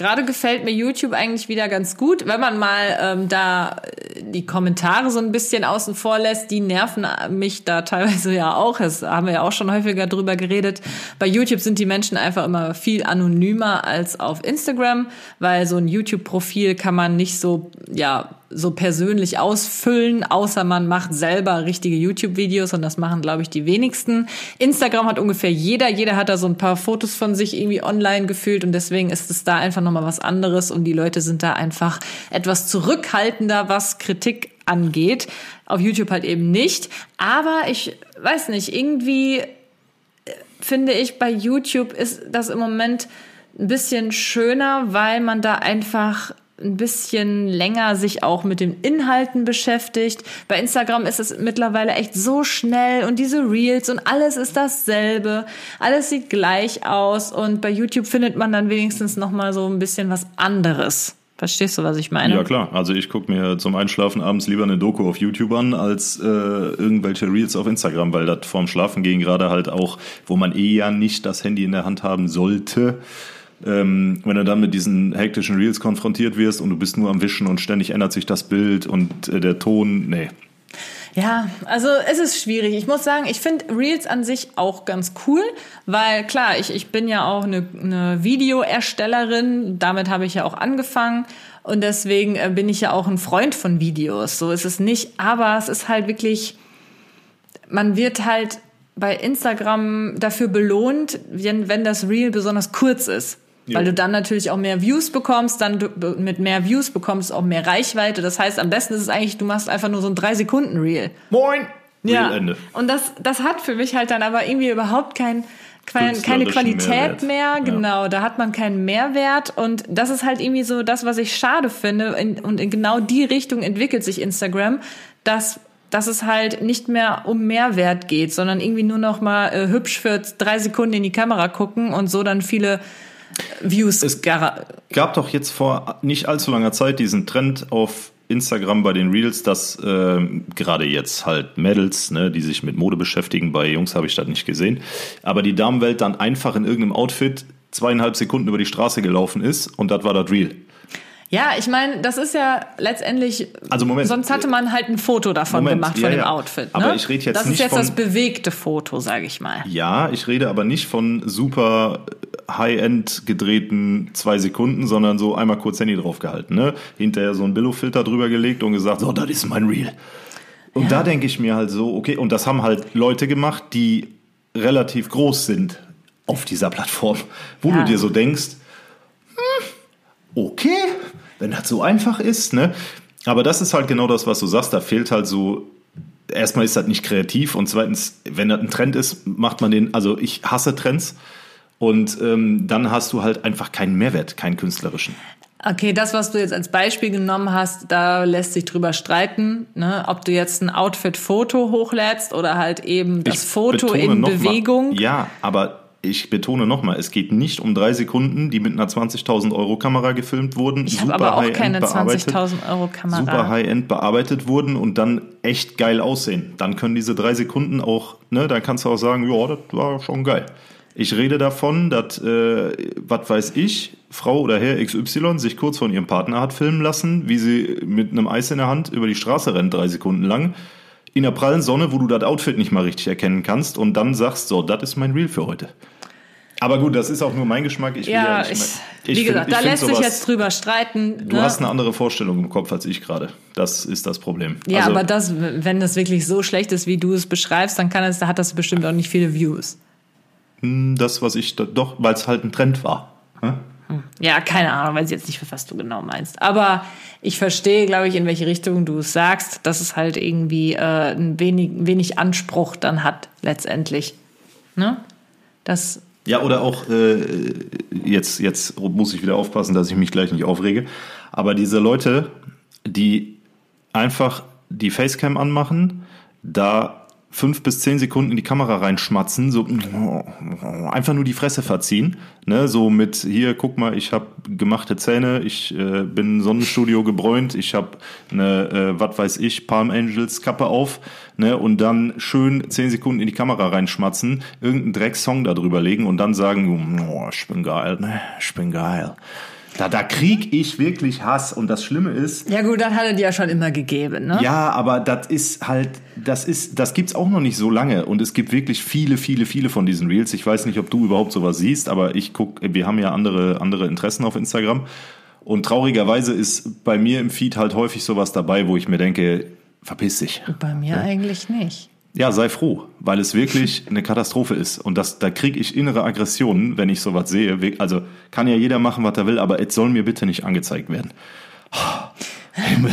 Gerade gefällt mir YouTube eigentlich wieder ganz gut, wenn man mal ähm, da äh, die Kommentare so ein bisschen außen vor lässt. Die nerven mich da teilweise ja auch. Das haben wir ja auch schon häufiger drüber geredet. Bei YouTube sind die Menschen einfach immer viel anonymer als auf Instagram, weil so ein YouTube-Profil kann man nicht so ja so persönlich ausfüllen, außer man macht selber richtige YouTube-Videos und das machen, glaube ich, die wenigsten. Instagram hat ungefähr jeder, jeder hat da so ein paar Fotos von sich irgendwie online gefühlt und deswegen ist es da einfach nochmal was anderes und die Leute sind da einfach etwas zurückhaltender, was Kritik angeht. Auf YouTube halt eben nicht. Aber ich weiß nicht, irgendwie äh, finde ich, bei YouTube ist das im Moment ein bisschen schöner, weil man da einfach ein bisschen länger sich auch mit den Inhalten beschäftigt. Bei Instagram ist es mittlerweile echt so schnell und diese Reels und alles ist dasselbe. Alles sieht gleich aus und bei YouTube findet man dann wenigstens noch so ein bisschen was anderes. Verstehst du, was ich meine? ja klar, also ich gucke mir zum Einschlafen abends lieber eine Doku auf YouTube an, als äh, irgendwelche Reels auf Instagram, weil das vorm Schlafen gehen gerade halt auch, wo man eh ja nicht das Handy in der Hand haben sollte, ähm, wenn du dann mit diesen hektischen Reels konfrontiert wirst und du bist nur am Wischen und ständig ändert sich das Bild und äh, der Ton, nee. Ja, also es ist schwierig. Ich muss sagen, ich finde Reels an sich auch ganz cool, weil klar, ich, ich bin ja auch eine, eine Videoerstellerin, damit habe ich ja auch angefangen und deswegen äh, bin ich ja auch ein Freund von Videos. So ist es nicht, aber es ist halt wirklich, man wird halt bei Instagram dafür belohnt, wenn, wenn das Reel besonders kurz ist. Weil du dann natürlich auch mehr Views bekommst, dann du, mit mehr Views bekommst auch mehr Reichweite. Das heißt, am besten ist es eigentlich, du machst einfach nur so ein 3-Sekunden-Reel. Moin! Ja. Und das, das hat für mich halt dann aber irgendwie überhaupt kein, kein, keine Qualität Mehrwert. mehr. Ja. Genau, da hat man keinen Mehrwert. Und das ist halt irgendwie so das, was ich schade finde. In, und in genau die Richtung entwickelt sich Instagram, dass dass es halt nicht mehr um Mehrwert geht, sondern irgendwie nur noch mal äh, hübsch für drei Sekunden in die Kamera gucken und so dann viele Views. Es- gab doch jetzt vor nicht allzu langer Zeit diesen Trend auf Instagram bei den Reels, dass ähm, gerade jetzt halt Mädels, ne, die sich mit Mode beschäftigen, bei Jungs habe ich das nicht gesehen, aber die Damenwelt dann einfach in irgendeinem Outfit zweieinhalb Sekunden über die Straße gelaufen ist und das war das Reel. Ja, ich meine, das ist ja letztendlich. Also Moment. Sonst hatte man halt ein Foto davon Moment, gemacht ja, von dem ja. Outfit. Ne? Aber ich rede jetzt das ist nicht jetzt von- das bewegte Foto, sage ich mal. Ja, ich rede aber nicht von super High-End gedrehten zwei Sekunden, sondern so einmal kurz Handy draufgehalten, ne? Hinterher so ein Billo-Filter drüber gelegt und gesagt, so, das ist mein Reel. Und da denke ich mir halt so, okay, und das haben halt Leute gemacht, die relativ groß sind auf dieser Plattform, wo Ja. du dir so denkst, hm, okay, wenn das so einfach ist, ne? Aber das ist halt genau das, was du sagst, da fehlt halt so erstmal ist das nicht kreativ und zweitens, wenn das ein Trend ist, macht man den, also ich hasse Trends und ähm, dann hast du halt einfach keinen Mehrwert, keinen künstlerischen. Okay, das, was du jetzt als Beispiel genommen hast, da lässt sich drüber streiten, ne? ob du jetzt ein Outfit-Foto hochlädst oder halt eben das Ich Foto in noch mal- Bewegung. ja, aber ich betone nochmal, es geht nicht um drei Sekunden, die mit einer 20.000 Euro Kamera gefilmt wurden. Ich habe super aber auch keine bearbeitet, 20.000 Euro Kamera. Super High-End bearbeitet wurden und dann echt geil aussehen. Dann können diese drei Sekunden auch, ne, dann kannst du auch sagen, ja, das war schon geil. Ich rede davon, dass, äh, was weiß ich, Frau oder Herr XY sich kurz von ihrem Partner hat filmen lassen, wie sie mit einem Eis in der Hand über die Straße rennt, drei Sekunden lang, in der prallen Sonne, wo du das Outfit nicht mal richtig erkennen kannst und dann sagst, so, das ist mein Reel für heute. Aber gut, das ist auch nur mein Geschmack. Ich Ja, nicht ich, wie ich find- gesagt, ich da find lässt sich sowas- jetzt drüber streiten. Du ne? hast eine andere Vorstellung im Kopf als ich gerade. Das ist das Problem. ja, Also- aber das, wenn das wirklich so schlecht ist, wie du es beschreibst, dann kann es, da hat das bestimmt auch nicht viele Views. Das, was ich da, doch, weil es halt ein Trend war. Hm? Ja, keine Ahnung, weiß jetzt nicht, was du genau meinst. Aber ich verstehe, glaube ich, in welche Richtung du es sagst, dass es halt irgendwie äh, ein wenig, wenig Anspruch dann hat, letztendlich. Ne? Das, Ja, oder auch, äh, jetzt, jetzt muss ich wieder aufpassen, dass ich mich gleich nicht aufrege. Aber diese Leute, die einfach die Facecam anmachen, da fünf bis zehn Sekunden in die Kamera reinschmatzen, so einfach nur die Fresse verziehen, ne, so mit hier, guck mal, ich habe gemachte Zähne, ich äh, bin Sonnenstudio gebräunt, ich habe eine, äh, was weiß ich, Palm Angels Kappe auf, ne, und dann schön zehn Sekunden in die Kamera reinschmatzen, irgendeinen Drecksong da drüber legen und dann sagen, oh, ich bin geil, ne, ich bin geil. Da, da krieg ich wirklich Hass und das Schlimme ist, ja gut, das hat es ja schon immer gegeben. Ne? ja, aber das ist halt, das ist, das gibt's auch noch nicht so lange und es gibt wirklich viele, viele, viele von diesen Reels. Ich weiß nicht, ob du überhaupt sowas siehst, aber ich guck, wir haben ja andere, andere Interessen auf Instagram und traurigerweise ist bei mir im Feed halt häufig sowas dabei, wo ich mir denke, verpiss dich. Bei mir eigentlich nicht. Ja, sei froh, weil es wirklich *laughs* eine Katastrophe ist. Und das, da kriege ich innere Aggressionen, wenn ich sowas sehe. Also kann ja jeder machen, was er will, aber es soll mir bitte nicht angezeigt werden. *laughs* Himmel.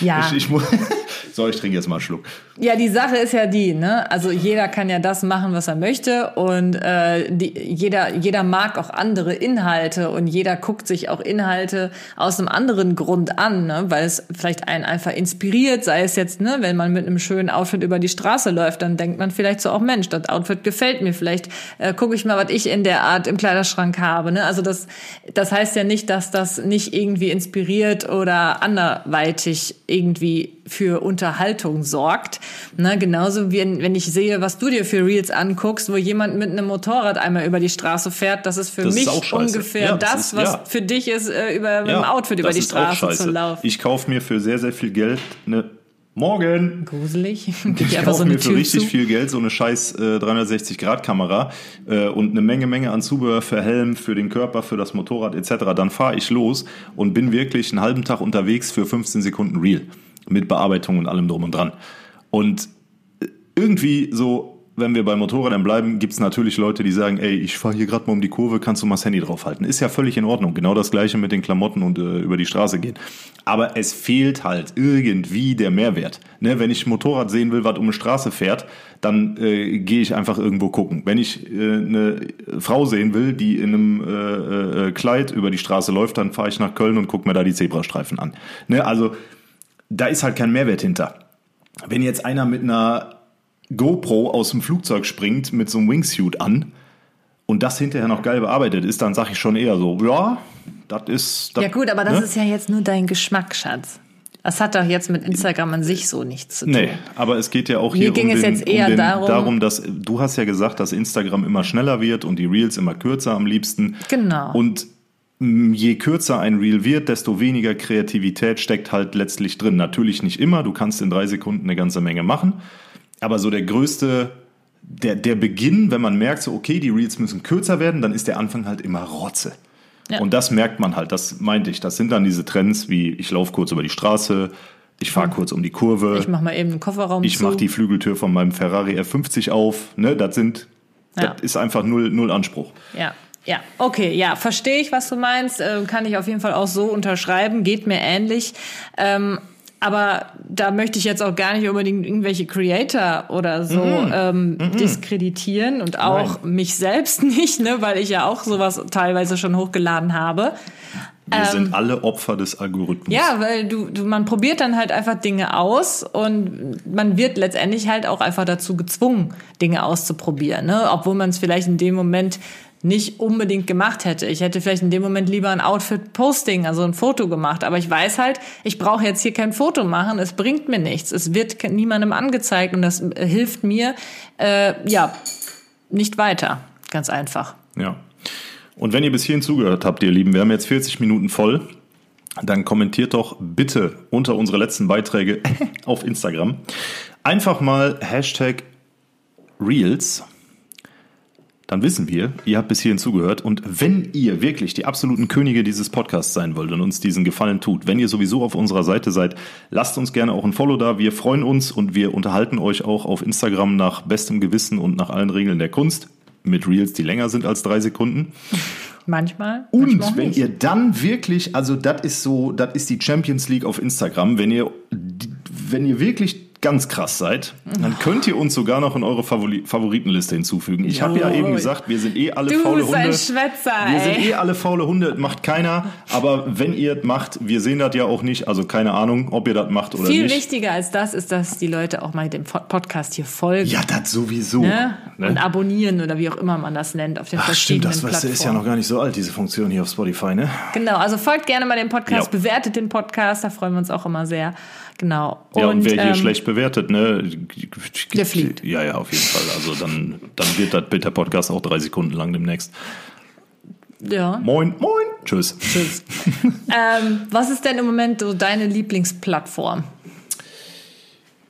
Ja. Ich, ich muss, *laughs* so, ich trinke jetzt mal einen Schluck. Ja, die Sache ist ja die, ne? Also jeder kann ja das machen, was er möchte und äh, die, jeder jeder mag auch andere Inhalte und jeder guckt sich auch Inhalte aus einem anderen Grund an, ne? Weil es vielleicht einen einfach inspiriert, sei es jetzt, ne, wenn man mit einem schönen Outfit über die Straße läuft, dann denkt man vielleicht so, auch Mensch, das Outfit gefällt mir, vielleicht äh, gucke ich mal, was ich in der Art im Kleiderschrank habe, ne? Also das das heißt ja nicht, dass das nicht irgendwie inspiriert oder anderweitig irgendwie für Unterhaltung sorgt. Ne, genauso wie wenn ich sehe, was du dir für Reels anguckst, wo jemand mit einem Motorrad einmal über die Straße fährt, das ist für Das ist mich scheiße. ungefähr Ja, das das, ist- was ja. für dich ist, äh, über mit dem Outfit über die ist Straße zu laufen. Ich kaufe mir für sehr, sehr viel Geld eine Morgen. Gruselig. *laughs* Ich kaufe so mir für Tür richtig zu. viel Geld so eine scheiß äh, 360-Grad-Kamera äh, und eine Menge, Menge an Zubehör für Helm, für den Körper, für das Motorrad etc. Dann fahre ich los und bin wirklich einen halben Tag unterwegs für 15 Sekunden Real. Mit Bearbeitung und allem drum und dran. Und irgendwie so, wenn wir bei Motorrädern bleiben, gibt es natürlich Leute, die sagen, ey, ich fahre hier gerade mal um die Kurve, kannst du mal das Handy draufhalten. Ist ja völlig in Ordnung. Genau das gleiche mit den Klamotten und äh, über die Straße gehen. Aber es fehlt halt irgendwie der Mehrwert. Ne, wenn ich ein Motorrad sehen will, was um eine Straße fährt, dann äh, gehe ich einfach irgendwo gucken. Wenn ich äh, eine Frau sehen will, die in einem äh, äh, Kleid über die Straße läuft, dann fahre ich nach Köln und gucke mir da die Zebrastreifen an. Ne, also da ist halt kein Mehrwert hinter. Wenn jetzt einer mit einer GoPro aus dem Flugzeug springt mit so einem Wingsuit an und das hinterher noch geil bearbeitet ist, dann sage ich schon eher so, ja, das ist. Das, Ja gut, aber das ne? ist ja jetzt nur dein Geschmack, Schatz. Das hat doch jetzt mit Instagram an sich so nichts zu tun. Nee, aber es geht ja auch Mir hier ging um, es den, jetzt eher um den, darum- dass du hast ja gesagt, dass Instagram immer schneller wird und die Reels immer kürzer am liebsten. Genau. Und je kürzer ein Reel wird, desto weniger Kreativität steckt halt letztlich drin. Natürlich nicht immer, du kannst in drei Sekunden eine ganze Menge machen, aber so der größte, der, der Beginn, wenn man merkt, so okay, die Reels müssen kürzer werden, dann ist der Anfang halt immer Rotze. Ja. Und das merkt man halt, das meinte ich. Das sind dann diese Trends wie ich laufe kurz über die Straße, ich fahre kurz um die Kurve, Ich mach mal eben den Kofferraum ich mache die Flügeltür von meinem Ferrari F50 auf. Ne, das sind, Ja. das ist einfach null, null Anspruch. Ja, ja, okay, ja, verstehe ich, was du meinst. Ähm, kann ich auf jeden Fall auch so unterschreiben. Geht mir ähnlich. Ähm, aber da möchte ich jetzt auch gar nicht unbedingt irgendwelche Creator oder so Mhm. ähm, diskreditieren und auch mich selbst *laughs* nicht, ne, weil ich ja auch sowas teilweise schon hochgeladen habe. Wir sind alle Opfer des Algorithmus. Ähm, Ja, weil du, du, man probiert dann halt einfach Dinge aus und man wird letztendlich halt auch einfach dazu gezwungen, Dinge auszuprobieren, ne? obwohl man es vielleicht in dem Moment nicht unbedingt gemacht hätte. Ich hätte vielleicht in dem Moment lieber ein Outfit-Posting, also ein Foto gemacht. Aber ich weiß halt, ich brauche jetzt hier kein Foto machen. Es bringt mir nichts. Es wird niemandem angezeigt und das äh, hilft mir, äh, ja, nicht weiter. Ganz einfach. Ja. Und wenn ihr bis hierhin zugehört habt, ihr Lieben, wir haben jetzt 40 Minuten voll, dann kommentiert doch bitte unter unsere letzten Beiträge *laughs* auf Instagram einfach mal Hashtag Reels. Dann wissen wir, ihr habt bis hierhin zugehört. Und wenn ihr wirklich die absoluten Könige dieses Podcasts sein wollt und uns diesen Gefallen tut, wenn ihr sowieso auf unserer Seite seid, lasst uns gerne auch ein Follow da. Wir freuen uns und wir unterhalten euch auch auf Instagram nach bestem Gewissen und nach allen Regeln der Kunst. Mit Reels, die länger sind als drei Sekunden. Manchmal. Und manchmal wenn ihr dann wirklich, also das ist so, das ist die Champions League auf Instagram, wenn ihr, wenn ihr wirklich ganz krass seid, dann könnt ihr uns sogar noch in eure Favori Favoritenliste hinzufügen. Ich habe ja eben gesagt, wir sind eh alle Du faule Hunde. Schwätzer, wir sind eh alle faule Hunde, macht keiner. Aber wenn ihr das macht, wir sehen das ja auch nicht, also keine Ahnung, ob ihr das macht oder Viel nicht. wichtiger als das ist, dass die Leute auch mal dem Podcast hier folgen. Ja, das sowieso. Ne? Ne? Und abonnieren oder wie auch immer man das nennt auf den Ach verschiedenen stimmt, das weißt du, Plattformen. ist ja noch gar nicht so alt, diese Funktion hier auf Spotify, ne? Genau, also folgt gerne mal dem Podcast, Ja. bewertet den Podcast, da freuen wir uns auch immer sehr. Genau. Ja, und, wer hier ähm, schlecht bewertet, ne? Der fliegt. Ja, ja, auf jeden Fall. Also dann, dann wird das Bitter Podcast auch drei Sekunden lang demnächst. Ja. Moin, moin. Tschüss. Tschüss. *laughs* ähm, was ist denn im Moment so deine Lieblingsplattform?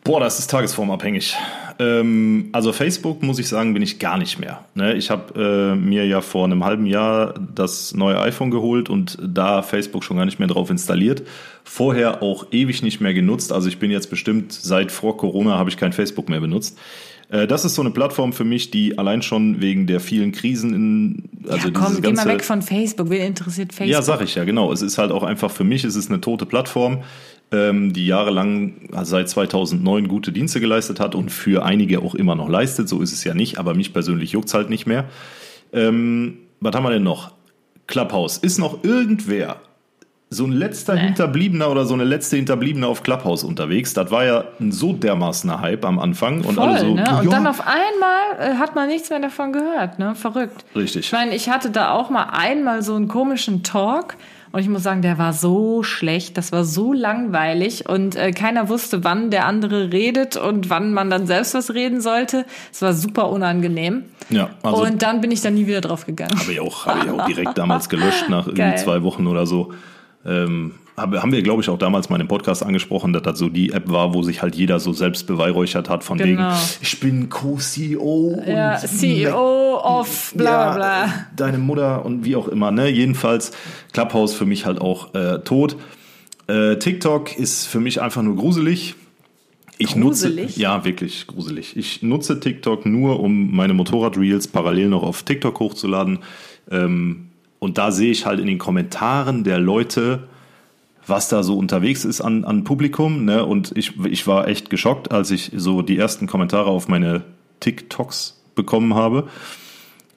Boah, das ist tagesformabhängig. Ähm, also Facebook, muss ich sagen, bin ich gar nicht mehr. Ne? Ich habe äh, mir ja vor einem halben Jahr das neue iPhone geholt und da Facebook schon gar nicht mehr drauf installiert. Vorher auch ewig nicht mehr genutzt. Also ich bin jetzt bestimmt seit vor Corona habe ich kein Facebook mehr benutzt. Äh, Das ist so eine Plattform für mich, die allein schon wegen der vielen Krisen in, also ja, komm, dieses geh mal ganze, weg von Facebook. Wen interessiert Facebook? ja, sag ich ja, genau. Es ist halt auch einfach für mich, es ist eine tote Plattform, die jahrelang, seit 2009 gute Dienste geleistet hat und für einige auch immer noch leistet. So ist es ja nicht, aber mich persönlich juckt's halt nicht mehr. Ähm, was haben wir denn noch? Clubhouse. Ist noch irgendwer so ein letzter Hinterbliebener oder so eine letzte Hinterbliebene auf Clubhouse unterwegs? Das war ja ein so dermaßener Hype am Anfang. Und Voll, alle so, ne? Und dann auf einmal äh, hat man nichts mehr davon gehört, ne? Verrückt. Richtig. Ich meine, ich hatte da auch mal einmal so einen komischen Talk und ich muss sagen, der war so schlecht, das war so langweilig und äh, keiner wusste, wann der andere redet und wann man dann selbst was reden sollte. Es war super unangenehm. ja, also und dann bin ich da nie wieder drauf gegangen. Habe ich auch, habe ich auch direkt damals gelöscht nach irgendwie *laughs* Geil. zwei Wochen oder so. Ähm, haben wir, glaube ich, auch damals mal in dem Podcast angesprochen, dass das so die App war, wo sich halt jeder so selbst beweihräuchert hat, von Genau. wegen, ich bin Co-CEO Ja, und CEO of bla bla bla. Ja, deine Mutter und wie auch immer. Ne? Jedenfalls Clubhouse für mich halt auch äh, tot. Äh, TikTok ist für mich einfach nur gruselig. Ich Gruselig? nutze ja wirklich gruselig. Ich nutze TikTok nur, um meine Motorrad-Reels parallel noch auf TikTok hochzuladen. Ähm, und da sehe ich halt in den Kommentaren der Leute, was da so unterwegs ist an, an Publikum. Ne? Und ich, ich war echt geschockt, als ich so die ersten Kommentare auf meine TikToks bekommen habe,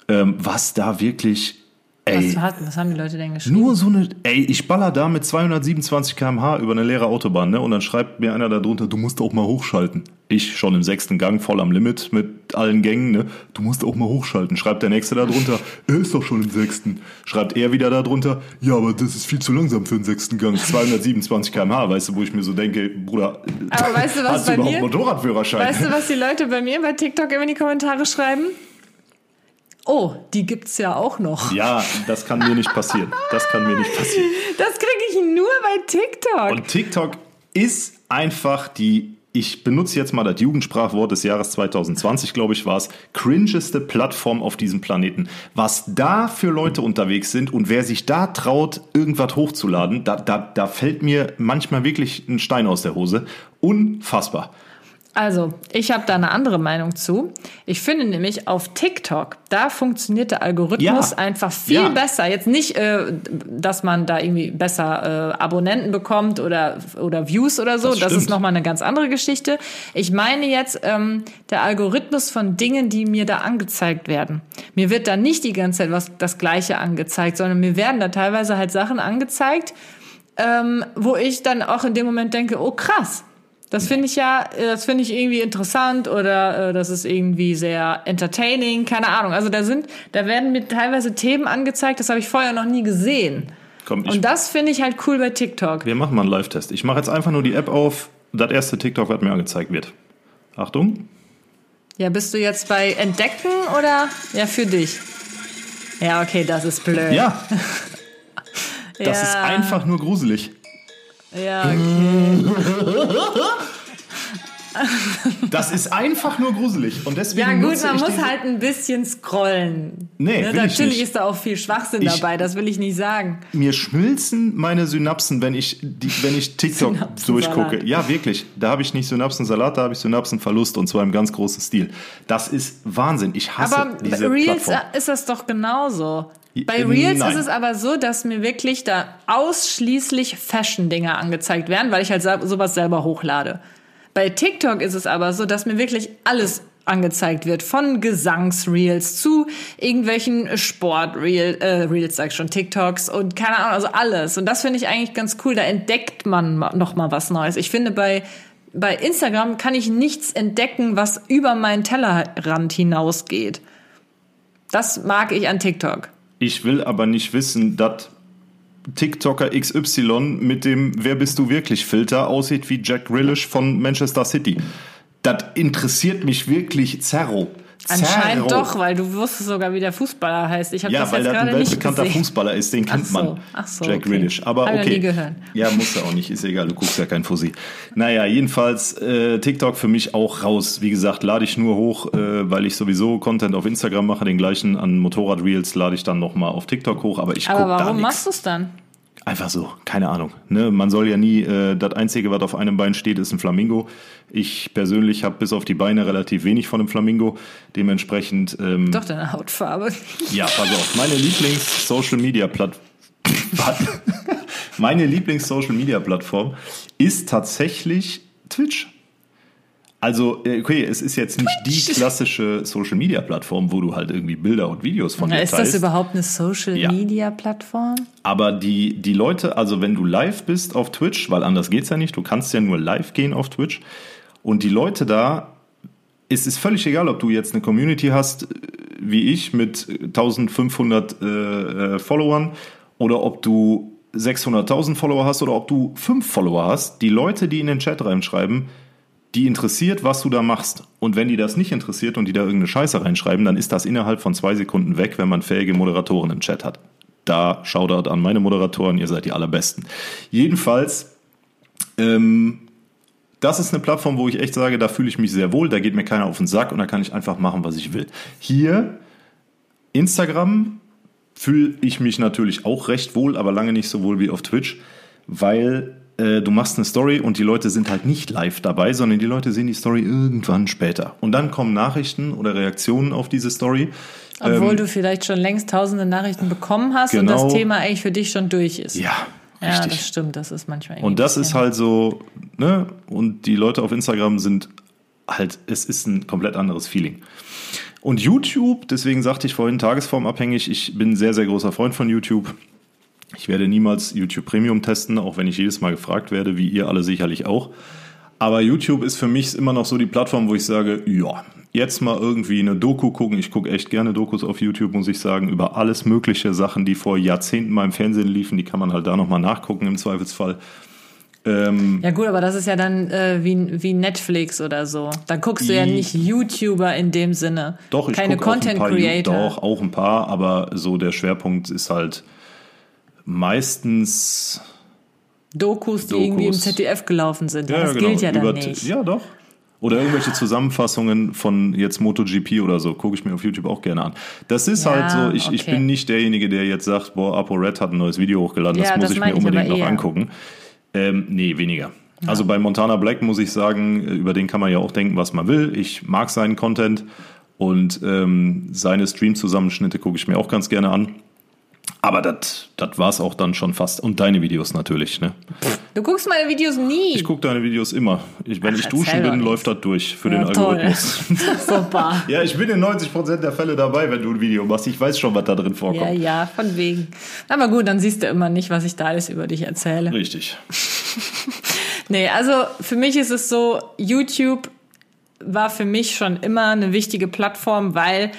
ähm, was da wirklich, ey, Was, was haben die Leute denn geschrieben? nur so eine, ey, ich baller da mit 227 km/h über eine leere Autobahn, ne? Und dann schreibt mir einer da drunter, du musst auch mal hochschalten. Ich schon im sechsten Gang, voll am Limit mit allen Gängen, ne? Du musst auch mal hochschalten. Schreibt der nächste da drunter, er ist doch schon im sechsten. Schreibt er wieder da drunter, ja, aber das ist viel zu langsam für den sechsten Gang. 227 km/h, weißt du, wo ich mir so denke, Bruder, Aber weißt du, was hast du bei überhaupt mir- Motorradführerschein? Weißt du, was die Leute bei mir bei TikTok immer in die Kommentare schreiben? Oh, die gibt's ja auch noch. ja, das kann mir nicht passieren. Das kann mir nicht passieren. Das kriege ich nur bei TikTok. Und TikTok ist einfach die, ich benutze jetzt mal das Jugendsprachwort des Jahres 2020, glaube ich, war es, cringeste Plattform auf diesem Planeten. Was da für Leute unterwegs sind und wer sich da traut, irgendwas hochzuladen, da, da, da fällt mir manchmal wirklich ein Stein aus der Hose. Unfassbar. Also, ich habe da eine andere Meinung zu. Ich finde nämlich auf TikTok, da funktioniert der Algorithmus Ja. einfach viel Ja. besser. Jetzt nicht, äh, dass man da irgendwie besser äh, Abonnenten bekommt oder, oder Views oder so. Das Das, ist nochmal eine ganz andere Geschichte. Ich meine jetzt ähm, der Algorithmus von Dingen, die mir da angezeigt werden. Mir wird da nicht die ganze Zeit was das Gleiche angezeigt, sondern mir werden da teilweise halt Sachen angezeigt, ähm, wo ich dann auch in dem Moment denke, oh krass, das finde ich ja, äh, das finde ich irgendwie interessant oder äh, das ist irgendwie sehr entertaining, keine Ahnung. Also da sind, da werden mir teilweise Themen angezeigt, das habe ich vorher noch nie gesehen. Komm, ich, Und das finde ich halt cool bei TikTok. wir machen mal einen Live-Test. Ich mache jetzt einfach nur die App auf, das erste TikTok, was mir angezeigt wird. Achtung. Ja, bist du jetzt bei Entdecken oder ja für dich? Ja, okay, das ist blöd. Ja, *laughs* das ja, ist einfach nur gruselig. Ja, okay. Das ist einfach nur gruselig. Und deswegen Ja gut, man muss halt ein bisschen scrollen. Nee, ne, natürlich ist da auch viel Schwachsinn Ich- dabei, das will ich nicht sagen. Mir schmilzen meine Synapsen, wenn ich, die, wenn ich TikTok durchgucke. Ja, wirklich. Da habe ich nicht Synapsensalat, da habe ich Synapsenverlust und zwar im ganz großen Stil. Das ist Wahnsinn. Ich hasse Aber bei diese Reels Plattform. ist das doch genauso. Bei Äh, Reels nein. ist es aber so, dass mir wirklich da ausschließlich Fashion-Dinger angezeigt werden, weil ich halt sowas selber hochlade. Bei TikTok ist es aber so, dass mir wirklich alles angezeigt wird. Von Gesangsreels zu irgendwelchen Sportreels, äh, Reels sag ich schon, TikToks und keine Ahnung, also alles. Und das finde ich eigentlich ganz cool. Da entdeckt man ma- noch mal was Neues. Ich finde bei bei Instagram kann ich nichts entdecken, was über meinen Tellerrand hinausgeht. Das mag ich an TikTok. Ich will aber nicht wissen, dass TikToker XY mit dem Wer bist du wirklich Filter aussieht wie Jack Grealish von Manchester City. Das interessiert mich wirklich zerro. Anscheinend Zerro. doch, weil du wusstest sogar, wie der Fußballer heißt. Ich habe Ja, das weil jetzt er ein gerade nicht weltbekannter gesehen. Fußballer ist, den kennt Ach so, man. ach so, Jack okay. Grealish. Aber okay. nie gehört. Ja, muss er auch nicht, ist egal, du guckst ja kein Fussi. Naja, jedenfalls äh, TikTok für mich auch raus. Wie gesagt, lade ich nur hoch, äh, weil ich sowieso Content auf Instagram mache, den gleichen an Motorrad-Reels lade ich dann nochmal auf TikTok hoch, aber ich Aber guck da warum nix. machst du es dann? Einfach so, keine Ahnung. Ne? Man soll ja nie, äh, das Einzige, was auf einem Bein steht, ist ein Flamingo. Ich persönlich habe bis auf die Beine relativ wenig von einem Flamingo. Dementsprechend, ähm, Doch deine Hautfarbe. *laughs* ja, pass auf, meine Lieblings-Social-Media-Plattform. *laughs* meine Lieblings-Social-Media-Plattform ist tatsächlich Twitch. Also, äh, okay, es ist jetzt nicht die klassische Social-Media-Plattform, wo du halt irgendwie Bilder und Videos von Na, dir ist das teilst. überhaupt eine Social-Media-Plattform? Aber die, die Leute, also wenn du live bist auf Twitch, weil anders geht's ja nicht, du kannst ja nur live gehen auf Twitch. Und die Leute da, es ist völlig egal, ob du jetzt eine Community hast, äh, wie ich, mit 1500 äh, äh, Followern oder ob du 600.000 Follower hast oder ob du 5 Follower hast. Die Leute, die in den Chat reinschreiben, die interessiert, was du da machst. Und wenn die das nicht interessiert und die da irgendeine Scheiße reinschreiben, dann ist das innerhalb von zwei Sekunden weg, wenn man fähige Moderatoren im Chat hat. Da Shoutout an meine Moderatoren, ihr seid die allerbesten. Jedenfalls, ähm, das ist eine Plattform, wo ich echt sage, da fühle ich mich sehr wohl, da geht mir keiner auf den Sack und da kann ich einfach machen, was ich will. Hier, Instagram, fühle ich mich natürlich auch recht wohl, aber lange nicht so wohl wie auf Twitch, weil äh, du machst eine Story und die Leute sind halt nicht live dabei, sondern die Leute sehen die Story irgendwann später. Und dann kommen Nachrichten oder Reaktionen auf diese Story. Obwohl du vielleicht schon längst tausende Nachrichten bekommen hast und Ähm, genau. das Thema eigentlich für dich schon durch ist. Ja, Ja, richtig. das stimmt, das ist manchmal irgendwie Und das ist halt so, ne? Und die Leute auf Instagram sind halt, es ist ein komplett anderes Feeling. Und YouTube, deswegen sagte ich vorhin, tagesformabhängig, ich bin ein sehr, sehr großer Freund von YouTube. Ich werde niemals YouTube Premium testen, auch wenn ich jedes Mal gefragt werde, wie ihr alle sicherlich auch. Aber YouTube ist für mich immer noch so die Plattform, wo ich sage, ja, jetzt mal irgendwie eine Doku gucken. Ich gucke echt gerne Dokus auf YouTube, muss ich sagen, über alles mögliche Sachen, die vor Jahrzehnten mal im Fernsehen liefen. Die kann man halt da nochmal nachgucken im Zweifelsfall. Ähm, Ja gut, aber das ist ja dann äh, wie, wie Netflix oder so. Dann guckst du ja nicht YouTuber in dem Sinne. Doch, ich Keine guck auch ein Content paar, Creator. Doch, auch ein paar, aber so der Schwerpunkt ist halt meistens Dokus, die Dokus. irgendwie im ZDF gelaufen sind. Ja, das gilt ja dann über- nicht. Ja, doch. Oder irgendwelche Zusammenfassungen von jetzt MotoGP oder so, gucke ich mir auf YouTube auch gerne an. Das ist Ja, halt so, ich, ich okay. bin nicht derjenige, der jetzt sagt, boah, ApoRed hat ein neues Video hochgeladen, das Ja, muss das ich mir ich unbedingt noch eher. angucken. Ähm, nee, weniger. Also bei Montana Black muss ich sagen, über den kann man ja auch denken, was man will. Ich mag seinen Content und ähm, seine Stream-Zusammenschnitte gucke ich mir auch ganz gerne an. Aber das war es auch dann schon fast. Und deine Videos natürlich. Ne? Du guckst meine Videos nie. Ich gucke deine Videos immer. Ich, wenn Ach, ich duschen bin, läuft das durch für Ja, den. Algorithmus. *laughs* Super. ja, ich bin in 90% der Fälle dabei, wenn du ein Video machst. Ich weiß schon, was da drin Ja, vorkommt. ja, von wegen. Aber gut, dann siehst du immer nicht, was ich da alles über dich erzähle. Richtig. *laughs* Nee, also für mich ist es so, YouTube war für mich schon immer eine wichtige Plattform, weil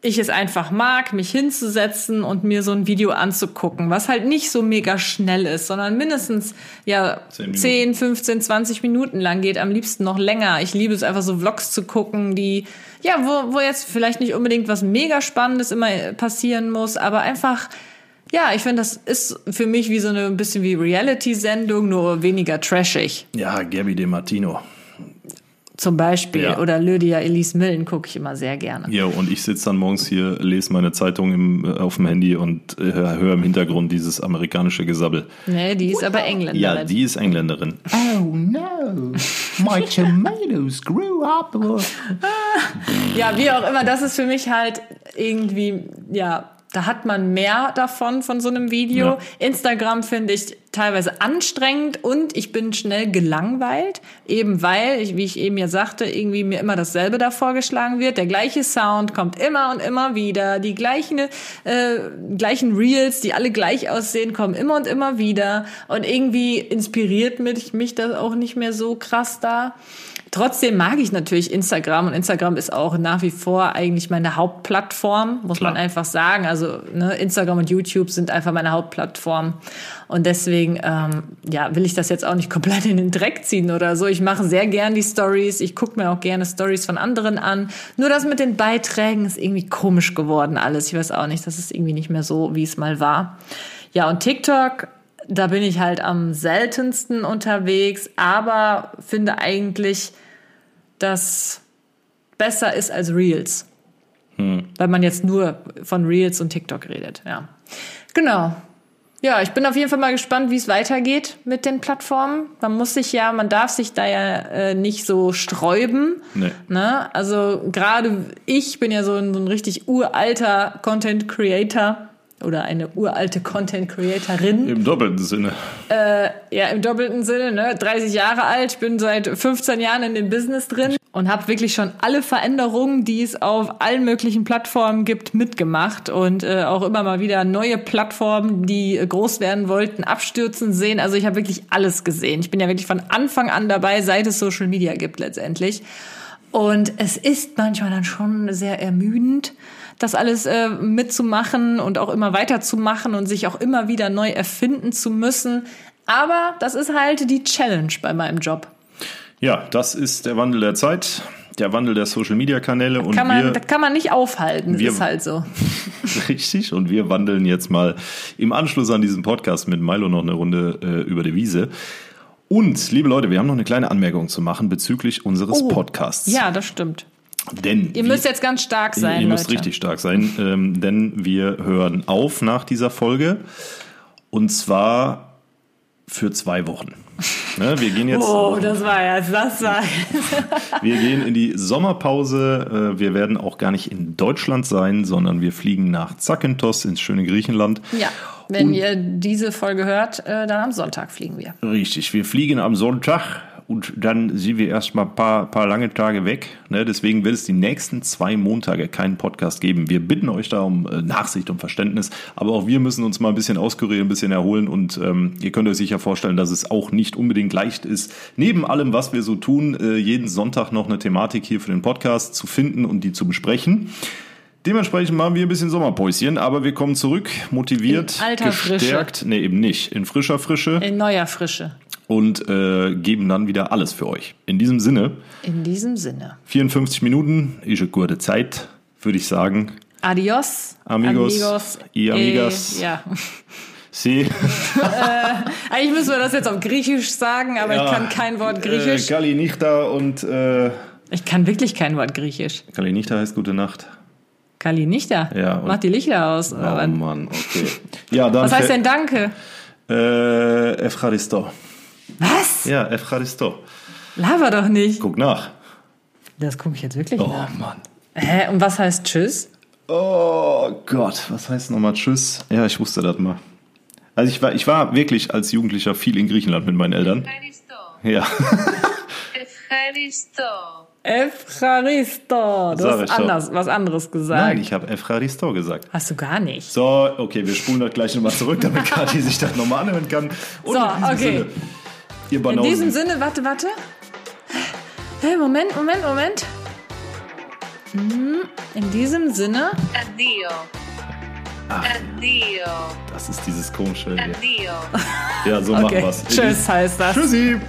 ich es einfach mag, mich hinzusetzen und mir so ein Video anzugucken, was halt nicht so mega schnell ist, sondern mindestens ja Zehn Minuten. 10, 15, 20 Minuten lang geht, am liebsten noch länger. Ich liebe es einfach so Vlogs zu gucken, die ja, wo, wo jetzt vielleicht nicht unbedingt was mega spannendes immer passieren muss, aber einfach ja, ich finde, das ist für mich wie so eine ein bisschen wie Reality-Sendung, nur weniger trashig. Ja, Gabby De Martino. Zum Beispiel. Ja. Oder Lydia Elise Millen gucke ich immer sehr gerne. Ja, und ich sitze dann morgens hier, lese meine Zeitung im, äh, auf dem Handy und äh, höre im Hintergrund dieses amerikanische Gesabbel. Nee, die ist aber Engländerin. Ja, die ist Engländerin. Oh no, my tomatoes grew up. *laughs* Ja, wie auch immer, das ist für mich halt irgendwie, ja, da hat man mehr davon von so einem Video. Ja. Instagram finde ich teilweise anstrengend und ich bin schnell gelangweilt, eben weil, ich, wie ich eben ja sagte, irgendwie mir immer dasselbe da vorgeschlagen wird. Der gleiche Sound kommt immer und immer wieder. Die gleichen, äh, gleichen Reels, die alle gleich aussehen, kommen immer und immer wieder. Und irgendwie inspiriert mich, mich das auch nicht mehr so krass da. Trotzdem mag ich natürlich Instagram und Instagram ist auch nach wie vor eigentlich meine Hauptplattform, muss Klar. man einfach sagen. Also ne, Instagram und YouTube sind einfach meine Hauptplattform und deswegen ähm, ja will ich das jetzt auch nicht *laughs* komplett in den Dreck ziehen oder so. Ich mache sehr gern die Stories, ich gucke mir auch gerne Stories von anderen an. Nur das mit den Beiträgen ist irgendwie komisch geworden alles. Ich weiß auch nicht, das ist irgendwie nicht mehr so, wie es mal war. Ja und TikTok da bin ich halt am seltensten unterwegs, aber finde eigentlich, dass besser ist als Reels. Weil man jetzt nur von Reels und TikTok redet, ja. Genau. Ja, ich bin auf jeden Fall mal gespannt, wie es weitergeht mit den Plattformen. Man muss sich ja, man darf sich da ja äh, nicht so sträuben. Nee. Ne? Also gerade ich bin ja so ein, so ein richtig uralter Content Creator oder eine uralte Content Creatorin. Im doppelten Sinne. Ja, im doppelten Sinne, ne? 30 Jahre alt, bin seit 15 Jahren in dem Business drin und habe wirklich schon alle Veränderungen, die es auf allen möglichen Plattformen gibt, mitgemacht und äh, auch immer mal wieder neue Plattformen, die äh, groß werden wollten, abstürzen sehen. Also ich habe wirklich alles gesehen. Ich bin ja wirklich von Anfang an dabei, seit es Social Media gibt letztendlich. Und es ist manchmal dann schon sehr ermüdend, das alles äh, mitzumachen und auch immer weiterzumachen und sich auch immer wieder neu erfinden zu müssen. Aber das ist halt die Challenge bei meinem Job. Ja, das ist der Wandel der Zeit, der Wandel der Social Media Kanäle und Kann man, wir das kann man nicht aufhalten, das wir- ist halt so. *laughs* richtig und wir wandeln jetzt mal im Anschluss an diesen Podcast mit Milo noch eine Runde äh, über die Wiese. Und liebe Leute, wir haben noch eine kleine Anmerkung zu machen bezüglich unseres Podcasts. Oh. Ja, das stimmt. Denn Ihr wir- müsst jetzt ganz stark sein, Ihr Leute. müsst richtig stark sein, ähm, denn wir hören auf nach dieser Folge und zwar für zwei Wochen. Ne, wir gehen jetzt. *laughs* Oh, das war ja, das war. *laughs* Wir gehen in die Sommerpause. Äh, Wir werden auch gar nicht in Deutschland sein, sondern wir fliegen nach Zakynthos ins schöne Griechenland. Ja, wenn Und- ihr diese Folge hört, äh, dann am Sonntag fliegen wir. Richtig, wir fliegen am Sonntag und dann sind wir erstmal ein paar, paar lange Tage weg. Ne? Deswegen wird es die nächsten zwei Montage keinen Podcast geben. Wir bitten euch da um äh, Nachsicht und Verständnis, aber auch wir müssen uns mal ein bisschen auskurieren, ein bisschen erholen und ähm, ihr könnt euch sicher vorstellen, dass es auch nicht unbedingt leicht ist, neben allem, was wir so tun, äh, jeden Sonntag noch eine Thematik hier für den Podcast zu finden und die zu besprechen. Dementsprechend machen wir ein bisschen Sommerpäuschen, aber wir kommen zurück, motiviert, In alter Frische. gestärkt, nee, eben nicht, in frischer Frische In neuer Frische. Und äh, geben dann wieder alles für euch. In diesem Sinne, In diesem Sinne. 54 Minuten ist eine gute Zeit, würde ich sagen. Adios. Amigos y amigas. *laughs* Äh, ja. Sie, Eigentlich müssen wir das jetzt auf Griechisch sagen, aber ich kann kein Wort Griechisch. Äh, Kalinichta und äh, ich kann wirklich kein Wort Griechisch. Kalinichta heißt gute Nacht. Kali nicht da. Ja, Mach die Lichter aus. Oh Mann, okay. Ja, dann Was heißt denn Danke? Äh, Efraristo. Was? Ja, Efcharisto. Laber doch nicht. Guck nach. Das gucke ich jetzt wirklich oh, nach. Oh Mann. Hä? Und was heißt Tschüss? Oh Gott, was heißt nochmal Tschüss? Ja, ich wusste das mal. Also ich war, ich war wirklich als Jugendlicher viel in Griechenland mit meinen Eltern. Efcharisto. Ja. Efcharisto. Efcharisto. Du Sag hast anders, was anderes gesagt. Nein, ich habe Efcharisto gesagt. Hast du gar nicht. So, okay, wir spulen das gleich nochmal zurück, damit *laughs* Kati sich das nochmal anhören kann. Und so, okay. Sinne ihr In Banausen. diesem Sinne, warte, warte. Hey, Moment, Moment, Moment. Hm, In diesem Sinne, Addio. Ach. Addio. Das ist dieses komische. Addio. Ja, so okay, machen wir's. tschüss heißt das. Tschüssi.